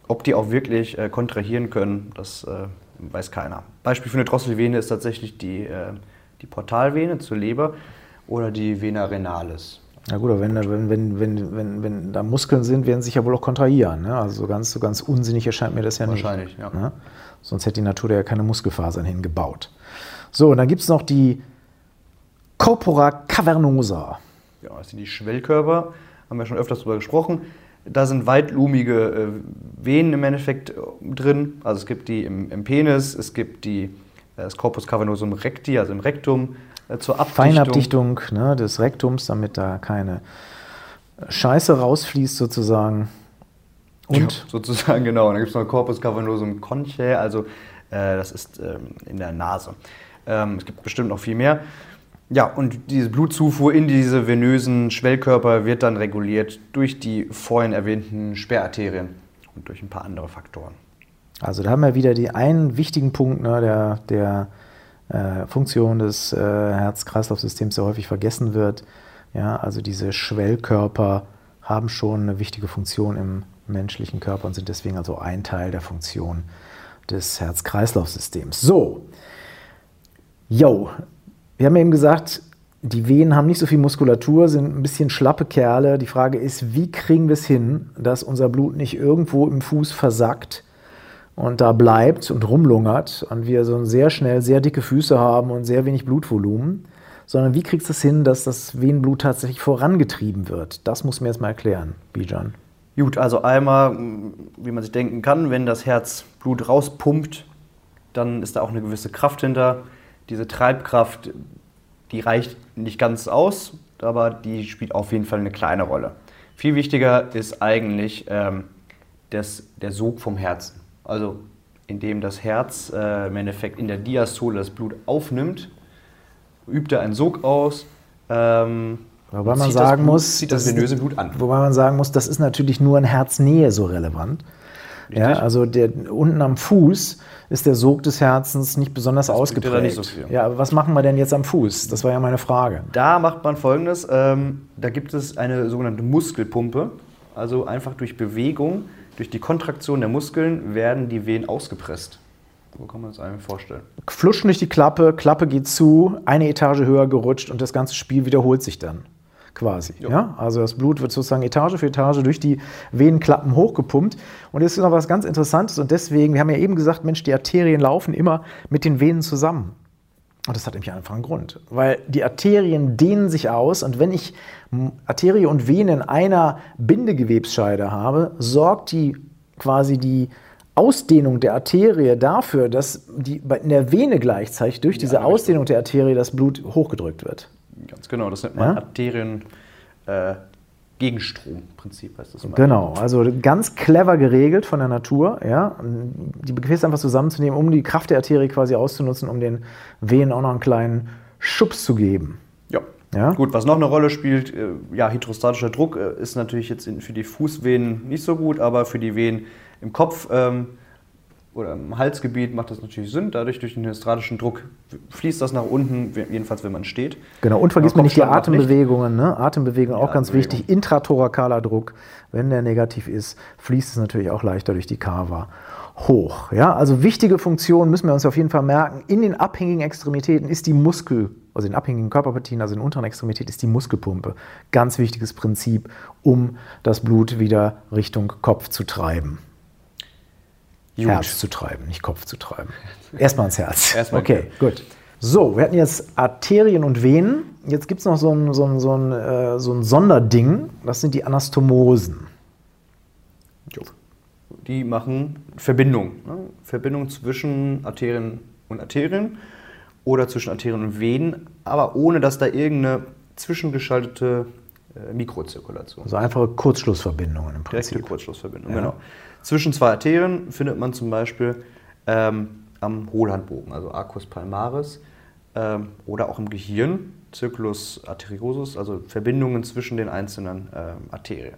Speaker 2: Ob die auch wirklich äh, kontrahieren können, das äh, weiß keiner. Beispiel für eine Drosselvene ist tatsächlich die, äh, die Portalvene zur Leber oder die Vena renalis.
Speaker 1: Ja gut, aber wenn, wenn, wenn, wenn, wenn, wenn da Muskeln sind, werden sie sich ja wohl auch kontrahieren. Ne? Also so ganz, so ganz unsinnig erscheint mir das ja
Speaker 2: Wahrscheinlich,
Speaker 1: nicht. Wahrscheinlich, ja. Ne? Sonst hätte die Natur da ja keine Muskelfasern hingebaut. So, und dann gibt es noch die Corpora cavernosa.
Speaker 2: Genau, das sind die Schwellkörper, haben wir schon öfters darüber gesprochen. Da sind weitlumige äh, Venen im Endeffekt äh, drin. Also es gibt die im, im Penis, es gibt die, äh, das Corpus cavernosum recti, also im Rektum, zur Abdichtung.
Speaker 1: Feinabdichtung ne, des Rektums, damit da keine Scheiße rausfließt sozusagen.
Speaker 2: Und? Ja, sozusagen, genau. Und dann gibt es noch Corpus cavernosum conchae, also äh, das ist ähm, in der Nase. Ähm, es gibt bestimmt noch viel mehr. Ja, und diese Blutzufuhr in diese venösen Schwellkörper wird dann reguliert durch die vorhin erwähnten Sperrarterien und durch ein paar andere Faktoren.
Speaker 1: Also da haben wir wieder die einen wichtigen Punkt ne, der, der äh, Funktion des äh, Herz-Kreislauf-Systems, der häufig vergessen wird. Ja, also diese Schwellkörper haben schon eine wichtige Funktion im menschlichen Körper und sind deswegen also ein Teil der Funktion des Herz-Kreislauf-Systems. So, yo, wir haben eben gesagt, die Venen haben nicht so viel Muskulatur, sind ein bisschen schlappe Kerle. Die Frage ist, wie kriegen wir es hin, dass unser Blut nicht irgendwo im Fuß versackt und da bleibt und rumlungert und wir so sehr schnell sehr dicke Füße haben und sehr wenig Blutvolumen, sondern wie kriegst du es hin, dass das Venenblut tatsächlich vorangetrieben wird? Das muss mir jetzt mal erklären, Bijan.
Speaker 2: Gut, also einmal, wie man sich denken kann, wenn das Herz Blut rauspumpt, dann ist da auch eine gewisse Kraft hinter diese Treibkraft, die reicht nicht ganz aus, aber die spielt auf jeden Fall eine kleine Rolle. Viel wichtiger ist eigentlich ähm, das, der Sog vom Herzen. Also indem das Herz äh, im Endeffekt in der Diastole das Blut aufnimmt, übt er einen Sog aus.
Speaker 1: Ähm, wobei man sagen
Speaker 2: Blut,
Speaker 1: muss,
Speaker 2: zieht das venöse Blut an.
Speaker 1: Wobei man sagen muss, das ist natürlich nur in Herznähe so relevant. Ja, also der, unten am Fuß ist der Sog des Herzens nicht besonders das ausgeprägt. Nicht so viel. Ja, aber was machen wir denn jetzt am Fuß? Das war ja meine Frage.
Speaker 2: Da macht man folgendes: ähm, Da gibt es eine sogenannte Muskelpumpe. Also einfach durch Bewegung, durch die Kontraktion der Muskeln werden die Venen ausgepresst. So kann man es einem vorstellen.
Speaker 1: Fluschen durch die Klappe, Klappe geht zu, eine Etage höher gerutscht und das ganze Spiel wiederholt sich dann quasi. Ja. Also das Blut wird sozusagen Etage für Etage durch die Venenklappen hochgepumpt. Und jetzt ist noch was ganz Interessantes und deswegen, wir haben ja eben gesagt, Mensch, die Arterien laufen immer mit den Venen zusammen. Und das hat nämlich einfach einen Grund, weil die Arterien dehnen sich aus und wenn ich Arterie und Vene in einer Bindegewebsscheide habe, sorgt die quasi die Ausdehnung der Arterie dafür, dass die, in der Vene gleichzeitig durch diese Ausdehnung der Arterie das Blut hochgedrückt wird.
Speaker 2: Ganz genau, das nennt man ja? Arterien. Äh, Gegenstromprinzip heißt das.
Speaker 1: Mal. Genau, also ganz clever geregelt von der Natur, ja, die Gefäße einfach zusammenzunehmen, um die Kraft der Arterie quasi auszunutzen, um den Venen auch noch einen kleinen Schubs zu geben.
Speaker 2: Ja. ja. Gut, was noch eine Rolle spielt, äh, ja, hydrostatischer Druck äh, ist natürlich jetzt für die Fußvenen nicht so gut, aber für die Venen im Kopf ähm, oder im Halsgebiet macht das natürlich Sinn. Dadurch, durch den hydrostatischen Druck fließt das nach unten, jedenfalls wenn man steht.
Speaker 1: Genau, und vergiss mal nicht die Atembewegungen. Ne? Atembewegungen auch ganz wichtig. Intrathoracaler Druck, wenn der negativ ist, fließt es natürlich auch leichter durch die Kava hoch. Ja? Also wichtige Funktion müssen wir uns auf jeden Fall merken. In den abhängigen Extremitäten ist die Muskel, also in den abhängigen Körperpartien, also in den unteren Extremitäten, ist die Muskelpumpe. Ganz wichtiges Prinzip, um das Blut wieder Richtung Kopf zu treiben. Gut. Herz zu treiben, nicht Kopf zu treiben. Erstmal ins Herz. Erstmal okay, gut. So, wir hatten jetzt Arterien und Venen. Jetzt gibt es noch so ein, so, ein, so, ein, äh, so ein Sonderding. Das sind die Anastomosen.
Speaker 2: Die machen Verbindung. Ne? Verbindung zwischen Arterien und Arterien oder zwischen Arterien und Venen, aber ohne dass da irgendeine zwischengeschaltete Mikrozirkulation.
Speaker 1: Also einfache Kurzschlussverbindungen im
Speaker 2: Prinzip. Direkte Kurzschlussverbindung, ja. genau. Zwischen zwei Arterien findet man zum Beispiel ähm, am Hohlhandbogen, also Arcus palmaris, ähm, oder auch im Gehirn, Circulus arteriosus, also Verbindungen zwischen den einzelnen ähm, Arterien.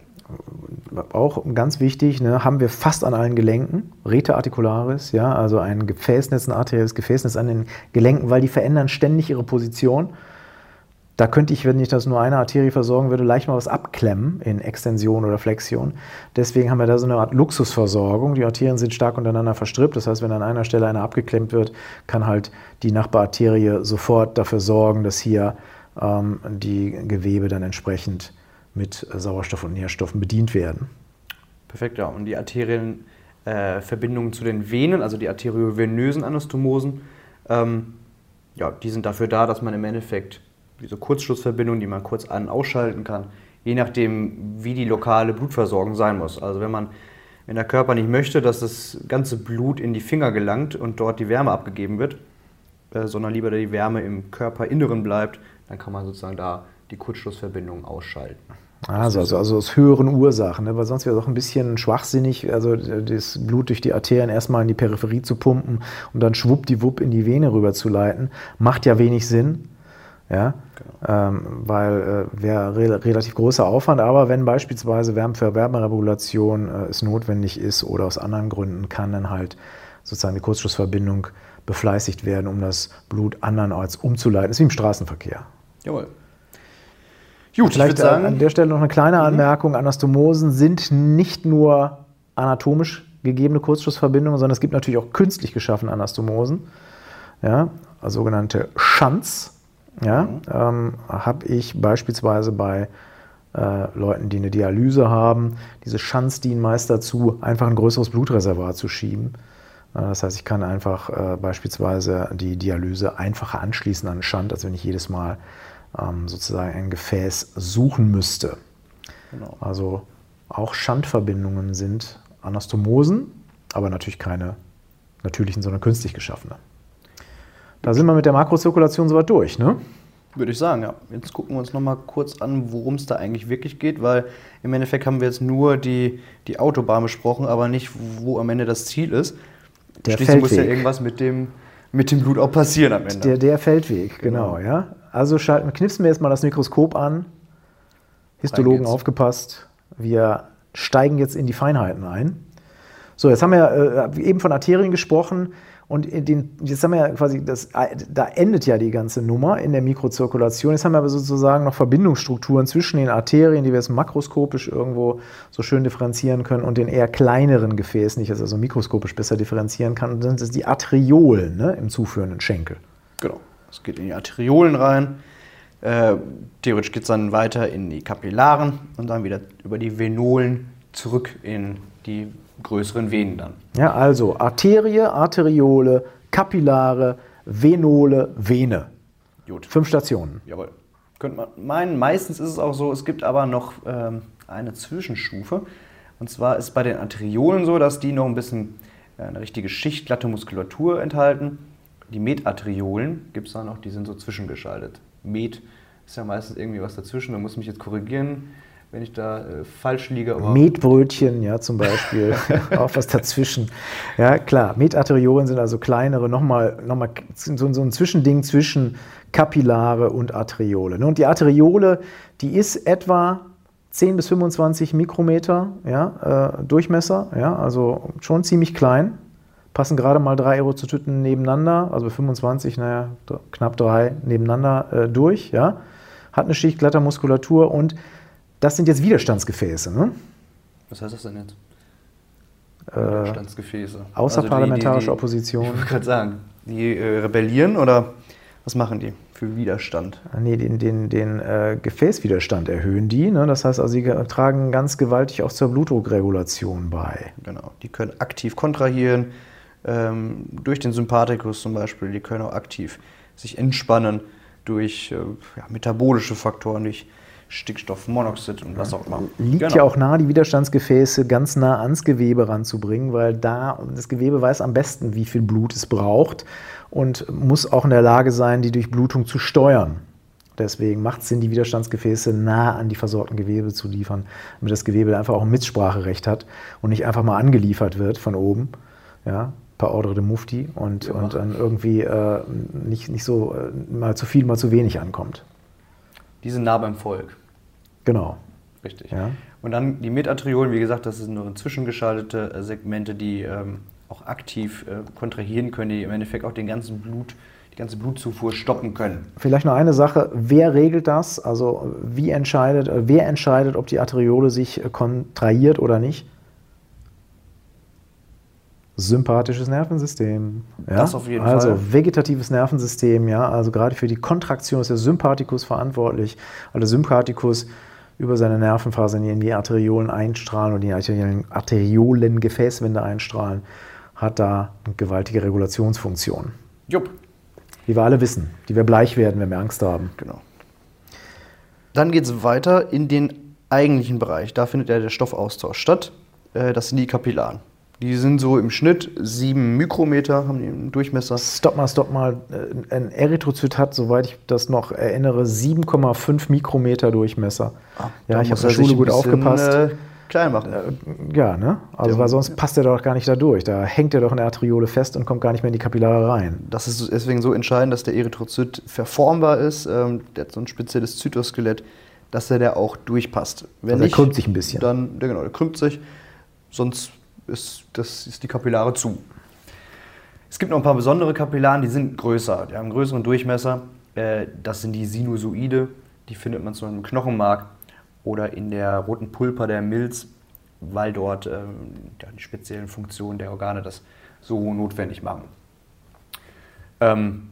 Speaker 1: Auch ganz wichtig, ne, haben wir fast an allen Gelenken, Rete articularis, ja, also ein Gefäßnetz, ein arterielles Gefäßnetz an den Gelenken, weil die verändern ständig ihre Position. Da könnte ich, wenn ich das nur eine Arterie versorgen würde, leicht mal was abklemmen in Extension oder Flexion. Deswegen haben wir da so eine Art Luxusversorgung. Die Arterien sind stark untereinander verstrippt. Das heißt, wenn an einer Stelle eine abgeklemmt wird, kann halt die Nachbararterie sofort dafür sorgen, dass hier ähm, die Gewebe dann entsprechend mit Sauerstoff und Nährstoffen bedient werden.
Speaker 2: Perfekt, ja. Und die Arterienverbindungen äh, zu den Venen, also die arteriovenösen Anastomosen, ähm, ja, die sind dafür da, dass man im Endeffekt diese Kurzschlussverbindungen, die man kurz an- und ausschalten kann, je nachdem, wie die lokale Blutversorgung sein muss. Also wenn man wenn der Körper nicht möchte, dass das ganze Blut in die Finger gelangt und dort die Wärme abgegeben wird, äh, sondern lieber die Wärme im Körperinneren bleibt, dann kann man sozusagen da die Kurzschlussverbindung ausschalten.
Speaker 1: Also, also, also aus höheren Ursachen, ne? weil sonst wäre es auch ein bisschen schwachsinnig, also das Blut durch die Arterien erstmal in die Peripherie zu pumpen und dann schwuppdiwupp in die Vene rüberzuleiten. Macht ja wenig Sinn, ja? Genau. Ähm, weil äh, wäre re relativ großer Aufwand, aber wenn beispielsweise Wärme für Wärmeregulation äh, es notwendig ist oder aus anderen Gründen, kann dann halt sozusagen die Kurzschlussverbindung befleißigt werden, um das Blut andernorts umzuleiten. Das ist wie im Straßenverkehr.
Speaker 2: Jawohl.
Speaker 1: Gut, Vielleicht sagen, an der Stelle noch eine kleine mhm. Anmerkung. Anastomosen sind nicht nur anatomisch gegebene Kurzschlussverbindungen, sondern es gibt natürlich auch künstlich geschaffene Anastomosen. Ja, also sogenannte Shunts. Ja, mhm. ähm, habe ich beispielsweise bei äh, Leuten, die eine Dialyse haben. Diese Shunts dienen meist dazu, einfach ein größeres Blutreservoir zu schieben. Äh, das heißt, ich kann einfach äh, beispielsweise die Dialyse einfacher anschließen an einen Shunt, als wenn ich jedes Mal ähm, sozusagen ein Gefäß suchen müsste. Genau. Also auch Schandverbindungen sind Anastomosen, aber natürlich keine natürlichen, sondern künstlich geschaffene. Da sind wir mit der Makrozirkulation soweit durch, ne?
Speaker 2: Würde ich sagen, ja. Jetzt gucken wir uns nochmal kurz an, worum es da eigentlich wirklich geht, weil im Endeffekt haben wir jetzt nur die, die Autobahn besprochen, aber nicht, wo am Ende das Ziel ist.
Speaker 1: Der Schließlich Feldweg. muss
Speaker 2: ja irgendwas mit dem, mit dem Blut auch passieren am Ende.
Speaker 1: Der, der Feldweg, genau, genau. ja. Also schalten, knipsen wir jetzt mal das Mikroskop an. Histologen aufgepasst. Wir steigen jetzt in die Feinheiten ein. So, jetzt haben wir äh, eben von Arterien gesprochen. Und den, jetzt haben wir ja quasi, das, da endet ja die ganze Nummer in der Mikrozirkulation. Jetzt haben wir aber sozusagen noch Verbindungsstrukturen zwischen den Arterien, die wir jetzt makroskopisch irgendwo so schön differenzieren können, und den eher kleineren Gefäßen, die ich jetzt also mikroskopisch besser differenzieren kann. Und dann sind die Arteriolen ne, im zuführenden Schenkel.
Speaker 2: Genau. Es geht in die Arteriolen rein. Äh, theoretisch geht es dann weiter in die Kapillaren und dann wieder über die Venolen zurück in die größeren Venen dann.
Speaker 1: Ja, also Arterie, Arteriole, Kapillare, Venole, Vene. Gut. Fünf Stationen.
Speaker 2: Jawohl. Könnte man meinen. Meistens ist es auch so, es gibt aber noch ähm, eine Zwischenstufe. Und zwar ist bei den Arteriolen so, dass die noch ein bisschen äh, eine richtige Schicht glatte Muskulatur enthalten. Die Metarteriolen gibt es da noch, die sind so zwischengeschaltet. Met ist ja meistens irgendwie was dazwischen, da muss mich jetzt korrigieren wenn ich da äh, falsch liege.
Speaker 1: Metbrötchen, ja, zum Beispiel. auch was dazwischen. Ja, klar. Metarteriolen sind also kleinere, nochmal noch mal, so, so ein Zwischending zwischen Kapillare und Arteriole. Ne? Und die Arteriole, die ist etwa 10 bis 25 Mikrometer ja, äh, Durchmesser, ja, also schon ziemlich klein. Passen gerade mal drei Erythrozyten nebeneinander, also 25, naja, knapp drei nebeneinander äh, durch. Ja. Hat eine Schicht glatter Muskulatur und das sind jetzt Widerstandsgefäße. Ne?
Speaker 2: Was heißt das denn jetzt?
Speaker 1: Äh, Widerstandsgefäße. Außerparlamentarische also Opposition. Ich
Speaker 2: wollte gerade sagen, die äh, rebellieren oder was machen die für Widerstand?
Speaker 1: Ah, nee, den, den, den äh, Gefäßwiderstand erhöhen die. Ne? Das heißt also, sie tragen ganz gewaltig auch zur Blutdruckregulation bei.
Speaker 2: Genau, die können aktiv kontrahieren, ähm, durch den Sympathikus zum Beispiel. Die können auch aktiv sich entspannen durch äh, ja, metabolische Faktoren, durch Stickstoffmonoxid und was auch immer.
Speaker 1: Liegt genau. ja auch nahe, die Widerstandsgefäße ganz nah ans Gewebe ranzubringen, weil da das Gewebe weiß am besten, wie viel Blut es braucht und muss auch in der Lage sein, die Durchblutung zu steuern. Deswegen macht es Sinn, die Widerstandsgefäße nah an die versorgten Gewebe zu liefern, damit das Gewebe einfach auch ein Mitspracherecht hat und nicht einfach mal angeliefert wird von oben, ja, per Ordre de Mufti und, ja. und dann irgendwie äh, nicht, nicht so äh, mal zu viel, mal zu wenig ankommt
Speaker 2: die sind nah beim Volk.
Speaker 1: Genau.
Speaker 2: Richtig. Ja. Und dann die Metarteriolen, wie gesagt, das sind nur zwischengeschaltete äh, Segmente, die ähm, auch aktiv äh, kontrahieren können, die im Endeffekt auch den ganzen Blut, die ganze Blutzufuhr stoppen können.
Speaker 1: Vielleicht noch eine Sache, wer regelt das? Also wie entscheidet, äh, wer entscheidet, ob die Arteriole sich äh, kontrahiert oder nicht? Sympathisches Nervensystem. Ja?
Speaker 2: Das auf jeden
Speaker 1: also,
Speaker 2: Fall.
Speaker 1: Also vegetatives Nervensystem, ja, also gerade für die Kontraktion ist der Sympathikus verantwortlich, weil der Sympathikus über seine Nervenfasern in die Arteriolen einstrahlen und die Arteriolen, Gefäßwände einstrahlen, hat da eine gewaltige Regulationsfunktion.
Speaker 2: Jupp.
Speaker 1: Die wir alle wissen, die wir bleich werden, wenn wir Angst haben.
Speaker 2: Genau. Dann geht es weiter in den eigentlichen Bereich. Da findet ja der Stoffaustausch statt. Äh, das sind die Kapillaren. Die sind so im Schnitt 7 Mikrometer, haben die im Durchmesser.
Speaker 1: Stopp mal, stopp mal. Äh, ein Erythrozyt hat, soweit ich das noch erinnere, 7,5 Mikrometer Durchmesser.
Speaker 2: Ah,
Speaker 1: ja, ich habe in
Speaker 2: er
Speaker 1: der Schule gut
Speaker 2: bisschen,
Speaker 1: aufgepasst.
Speaker 2: Äh, klein machen.
Speaker 1: Ja, ne? Also,
Speaker 2: Ja.
Speaker 1: weil sonst passt er doch gar nicht da durch. Da hängt er doch in der Arteriole fest und kommt gar nicht mehr in die Kapillare rein.
Speaker 2: Das ist deswegen so entscheidend, dass der Erythrozyt verformbar ist. Ähm, der hat so ein spezielles Zytoskelett, dass er da auch durchpasst. Wenn
Speaker 1: Also er krümmt sich ein bisschen.
Speaker 2: Dann, ja, genau, der krümmt sich. Sonst ist, das, ist die Kapillare zu. Es gibt noch ein paar besondere Kapillaren, die sind größer. Die haben einen größeren Durchmesser. Äh, Das sind die Sinusoide. Die findet man zum Beispiel im Knochenmark oder in der roten Pulpa der Milz, weil dort ähm, die speziellen Funktionen der Organe das so notwendig machen. Ähm,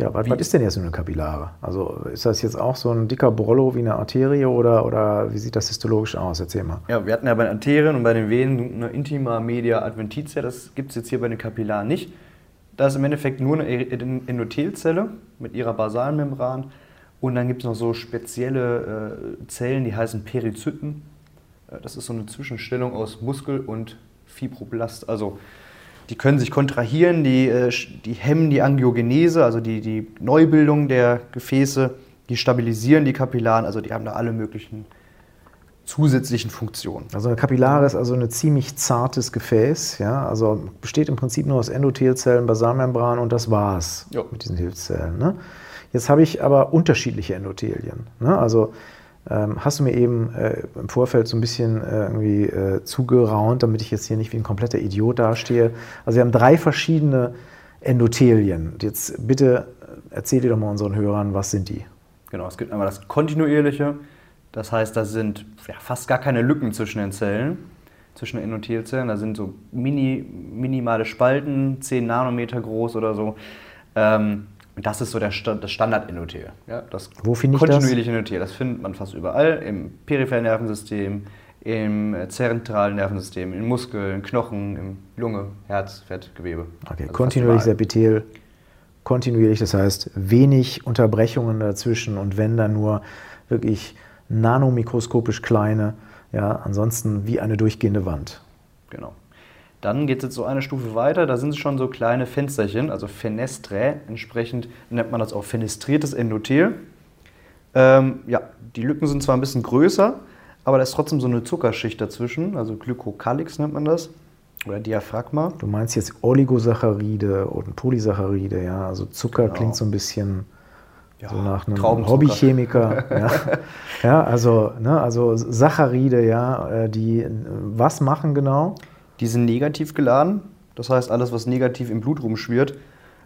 Speaker 1: Ja, was,
Speaker 2: Wie-
Speaker 1: was ist denn jetzt so eine Kapillare? Also ist das jetzt auch so ein dicker Brollo wie eine Arterie oder, oder wie sieht das histologisch aus? Erzähl mal.
Speaker 2: Ja, wir hatten ja bei den Arterien und bei den Venen eine Intima Media Adventitia. Das gibt es jetzt hier bei den Kapillaren nicht. Da ist im Endeffekt nur eine Endothelzelle mit ihrer Basalmembran. Und dann gibt es noch so spezielle äh, Zellen, die heißen Perizyten. Äh, das ist so eine Zwischenstellung aus Muskel und Fibroblast. Also die können sich kontrahieren, die, äh, die hemmen die Angiogenese, also die, die Neubildung der Gefäße, die stabilisieren die Kapillaren, also die haben da alle möglichen zusätzlichen Funktionen.
Speaker 1: Also eine Kapillare ist also ein ziemlich zartes Gefäß, ja, also besteht im Prinzip nur aus Endothelzellen, Basalmembran und das war's
Speaker 2: Ja.
Speaker 1: mit diesen Hilfszellen. Ne? Jetzt habe ich aber unterschiedliche Endothelien. Ne? Also hast du mir eben äh, im Vorfeld so ein bisschen äh, irgendwie äh, zugeraunt, damit ich jetzt hier nicht wie ein kompletter Idiot dastehe. Also wir haben drei verschiedene Endothelien. Jetzt bitte äh, erzähl dir doch mal unseren Hörern, was sind die?
Speaker 2: Genau, es gibt einmal das kontinuierliche, das heißt, da sind ja, fast gar keine Lücken zwischen den Zellen, zwischen den Endothelzellen. Da sind so mini, minimale Spalten, 10 Nanometer groß oder so. Ähm, und das ist so der Sta das Standardendothel. Ja, das
Speaker 1: Wo finde ich das?
Speaker 2: kontinuierliche Endothel, das findet man fast überall, im peripheren Nervensystem, im äh, zentralen Nervensystem, in Muskeln, Knochen, im Lunge, Herz, Fett, Gewebe.
Speaker 1: Okay,
Speaker 2: Also
Speaker 1: kontinuierliches. Epithel, kontinuierlich, das heißt wenig Unterbrechungen dazwischen und wenn dann nur wirklich nanomikroskopisch kleine, ja, ansonsten wie eine durchgehende Wand.
Speaker 2: Genau. Dann geht es jetzt so eine Stufe weiter, da sind es schon so kleine Fensterchen, also Fenestrae, entsprechend nennt man das auch fenestriertes Endothel. Ähm, ja, die Lücken sind zwar ein bisschen größer, aber da ist trotzdem so eine Zuckerschicht dazwischen, also Glykocalyx nennt man das, oder Diaphragma.
Speaker 1: Du meinst jetzt Oligosaccharide und Polysaccharide, ja, also Zucker
Speaker 2: Genau.
Speaker 1: klingt so ein bisschen
Speaker 2: Ja,
Speaker 1: so nach einem. Hobbychemiker. ja. ja, also, ne, also Saccharide, ja, äh, die was machen genau?
Speaker 2: Die sind negativ geladen, das heißt, alles, was negativ im Blut rumschwirrt,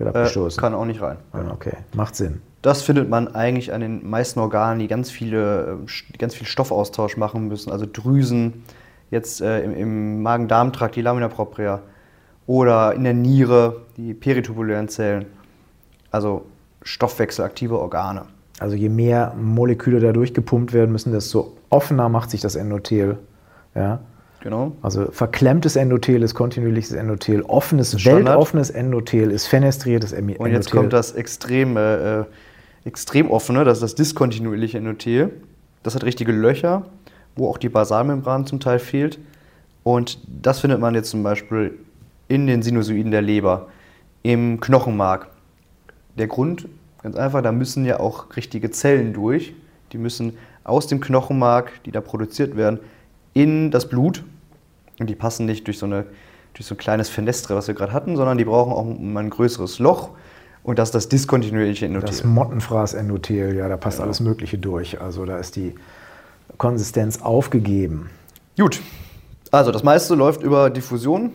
Speaker 2: äh, kann auch nicht rein.
Speaker 1: Ah, okay, macht Sinn.
Speaker 2: Das findet man eigentlich an den meisten Organen, die ganz, viele, äh, ganz viel Stoffaustausch machen müssen. Also Drüsen, jetzt äh, im, im Magen-Darm-Trakt die Lamina propria oder in der Niere die peritubulären Zellen. Also stoffwechselaktive Organe.
Speaker 1: Also je mehr Moleküle da durchgepumpt werden müssen, desto offener macht sich das Endothel. Ja?
Speaker 2: Genau.
Speaker 1: Also verklemmtes Endothel ist kontinuierliches Endothel, offenes,
Speaker 2: Standard.
Speaker 1: weltoffenes Endothel ist fenestriertes Endothel.
Speaker 2: Und jetzt kommt das extrem, äh, äh, extrem offene, das ist das diskontinuierliche Endothel. Das hat richtige Löcher, wo auch die Basalmembran zum Teil fehlt. Und das findet man jetzt zum Beispiel in den Sinusoiden der Leber, im Knochenmark. Der Grund, ganz einfach, da müssen ja auch richtige Zellen durch. Die müssen aus dem Knochenmark, die da produziert werden, in das Blut. Und die passen nicht durch so, eine, durch so ein kleines Fenestre, was wir gerade hatten, sondern die brauchen auch mal ein größeres Loch. Und das ist das diskontinuierliche Endothel.
Speaker 1: Das Mottenfraß-Endothel, ja, da passt alles Mögliche durch. Also da ist die Konsistenz aufgegeben.
Speaker 2: Gut, also das meiste läuft über Diffusion.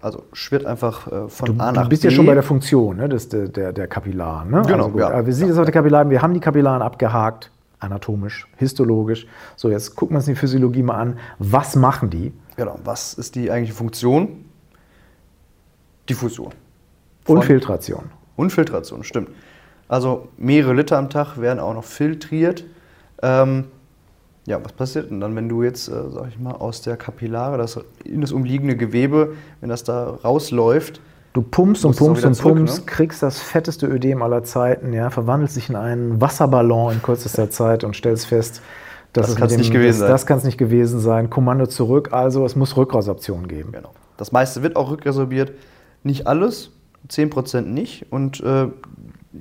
Speaker 2: Also schwirrt einfach äh, von
Speaker 1: Du,
Speaker 2: A nach
Speaker 1: du bist
Speaker 2: B.
Speaker 1: ja schon bei der Funktion ne, des, der, der, Kapillaren. Ne?
Speaker 2: Genau,
Speaker 1: also gut,
Speaker 2: ja.
Speaker 1: wir sind jetzt auf der Kapillaren, wir haben die Kapillaren abgehakt, anatomisch, histologisch. So, jetzt gucken wir uns die Physiologie mal an. Was machen die?
Speaker 2: Genau, was ist die eigentliche Funktion? Diffusion.
Speaker 1: Und Filtration.
Speaker 2: Und Filtration, stimmt. Also mehrere Liter am Tag werden auch noch filtriert. Ähm, ja, was passiert denn dann, wenn du jetzt, äh, sag ich mal, aus der Kapillare, das in das umliegende Gewebe, wenn das da rausläuft,
Speaker 1: Du pumpst und pumpst und
Speaker 2: zurück,
Speaker 1: pumpst,
Speaker 2: ne?
Speaker 1: kriegst das fetteste Ödem aller Zeiten, ja, verwandelst dich in einen Wasserballon in kürzester Zeit und stellst fest,
Speaker 2: Das
Speaker 1: es mit dem-
Speaker 2: nicht gewesen
Speaker 1: das,
Speaker 2: sein.
Speaker 1: Das kann es nicht gewesen sein. Kommando zurück, also es muss Rückrausoptionen geben.
Speaker 2: Genau. Das meiste wird auch rückresorbiert. Nicht alles, 10% nicht. Und äh,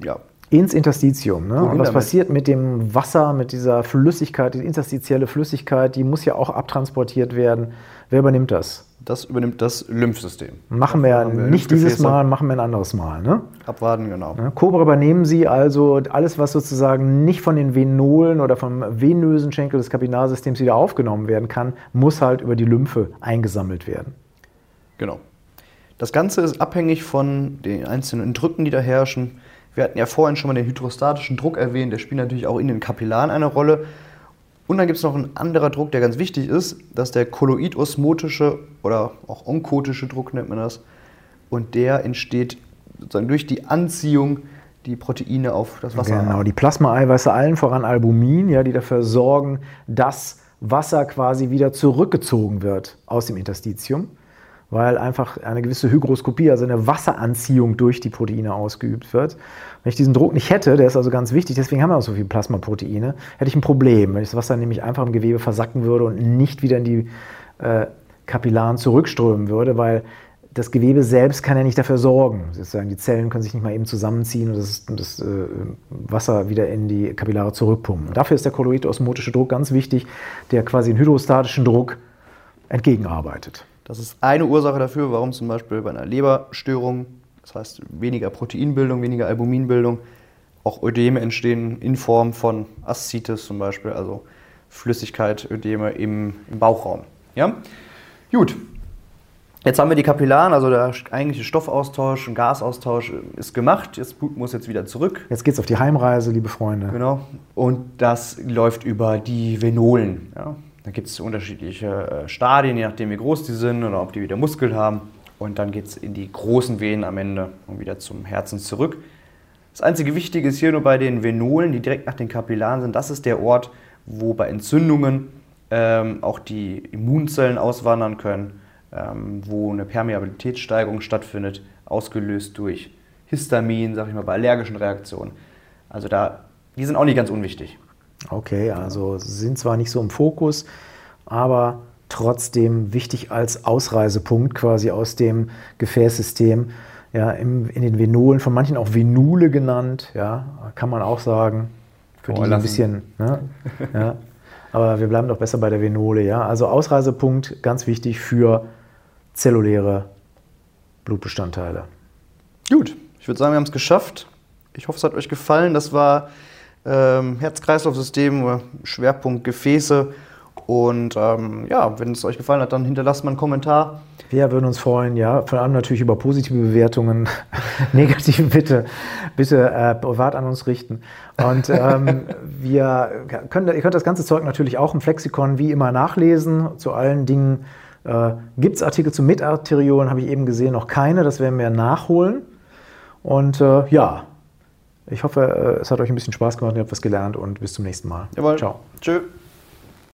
Speaker 2: ja,
Speaker 1: Ins Interstitium. Ne?
Speaker 2: Wohin
Speaker 1: Und was
Speaker 2: damit?
Speaker 1: passiert mit dem Wasser, mit dieser Flüssigkeit, die interstitielle Flüssigkeit, die muss ja auch abtransportiert werden. Wer übernimmt das?
Speaker 2: Das übernimmt das Lymphsystem.
Speaker 1: Machen wir
Speaker 2: wir
Speaker 1: nicht dieses. Mal, machen wir ein anderes Mal. Ne?
Speaker 2: Abwarten, genau.
Speaker 1: Ja, Cobra übernehmen Sie also alles, was sozusagen nicht von den Venolen oder vom venösen Schenkel des Kapillarsystems wieder aufgenommen werden kann, muss halt über die Lymphe eingesammelt werden.
Speaker 2: Genau. Das Ganze ist abhängig von den einzelnen Drücken, die da herrschen. Wir hatten ja vorhin schon mal den hydrostatischen Druck erwähnt, der spielt natürlich auch in den Kapillaren eine Rolle. Und dann gibt es noch ein anderer Druck, der ganz wichtig ist, das ist der kolloidosmotische oder auch onkotische Druck nennt man das. Und der entsteht sozusagen durch die Anziehung, die Proteine auf das Wasser
Speaker 1: Genau, die Plasmaeiweiße, allen voran Albumin, ja, die dafür sorgen, dass Wasser quasi wieder zurückgezogen wird aus dem Interstitium, weil einfach eine gewisse Hygroskopie, also eine Wasseranziehung durch die Proteine ausgeübt wird. Wenn ich diesen Druck nicht hätte, der ist also ganz wichtig, deswegen haben wir auch so viele Plasmaproteine, hätte ich ein Problem, wenn das Wasser nämlich einfach im Gewebe versacken würde und nicht wieder in die äh, Kapillaren zurückströmen würde, weil das Gewebe selbst kann ja nicht dafür sorgen. Sozusagen die Zellen können sich nicht mal eben zusammenziehen und das, das äh, Wasser wieder in die Kapillare zurückpumpen. Dafür ist der kolloidosmotische Druck ganz wichtig, der quasi den hydrostatischen Druck entgegenarbeitet.
Speaker 2: Das ist eine Ursache dafür, warum zum Beispiel bei einer Leberstörung, das heißt weniger Proteinbildung, weniger Albuminbildung, auch Ödeme entstehen in Form von Aszites zum Beispiel, also Flüssigkeit, Ödeme im, im Bauchraum. Ja? Gut. Jetzt haben wir die Kapillaren, also der eigentliche Stoffaustausch und Gasaustausch ist gemacht. Das Blut muss jetzt wieder zurück.
Speaker 1: Jetzt geht's auf die Heimreise, liebe Freunde.
Speaker 2: Genau. Und das läuft über die Venolen. Ja. Da gibt es unterschiedliche äh, Stadien, je nachdem wie groß die sind oder ob die wieder Muskeln haben. Und dann geht es in die großen Venen am Ende und wieder zum Herzen zurück. Das einzige Wichtige ist hier nur bei den Venolen, die direkt nach den Kapillaren sind, das ist der Ort, wo bei Entzündungen ähm, auch die Immunzellen auswandern können, ähm, wo eine Permeabilitätssteigerung stattfindet, ausgelöst durch Histamin, sag ich mal, bei allergischen Reaktionen. Also da, die sind auch nicht ganz unwichtig.
Speaker 1: Okay, also sie sind zwar nicht so im Fokus, aber trotzdem wichtig als Ausreisepunkt quasi aus dem Gefäßsystem. Ja, im, in den Venolen, von manchen auch Venule genannt, ja, kann man auch sagen. Für die
Speaker 2: Oh,
Speaker 1: ein
Speaker 2: lassen.
Speaker 1: bisschen, ne? ja. Aber wir bleiben doch besser bei der Venole, ja. Also Ausreisepunkt, ganz wichtig für zelluläre Blutbestandteile.
Speaker 2: Gut, ich würde sagen, wir haben es geschafft. Ich hoffe, es hat euch gefallen. Das war ähm, Herz-Kreislauf-System, Schwerpunkt Gefäße. Und ähm, ja, wenn es euch gefallen hat, dann hinterlasst mal einen Kommentar.
Speaker 1: Wir würden uns freuen, ja, vor allem natürlich über positive Bewertungen. Negative bitte, bitte äh, privat an uns richten. Und ähm, wir können, ihr könnt das ganze Zeug natürlich auch im Flexikon wie immer nachlesen. Zu allen Dingen äh, gibt es Artikel zu Mitarteriolen, habe ich eben gesehen, noch keine. Das werden wir nachholen. Und äh, ja, ich hoffe, äh, es hat euch ein bisschen Spaß gemacht, ihr habt was gelernt und bis zum nächsten Mal.
Speaker 2: Jawohl.
Speaker 1: Ciao.
Speaker 2: Tschö.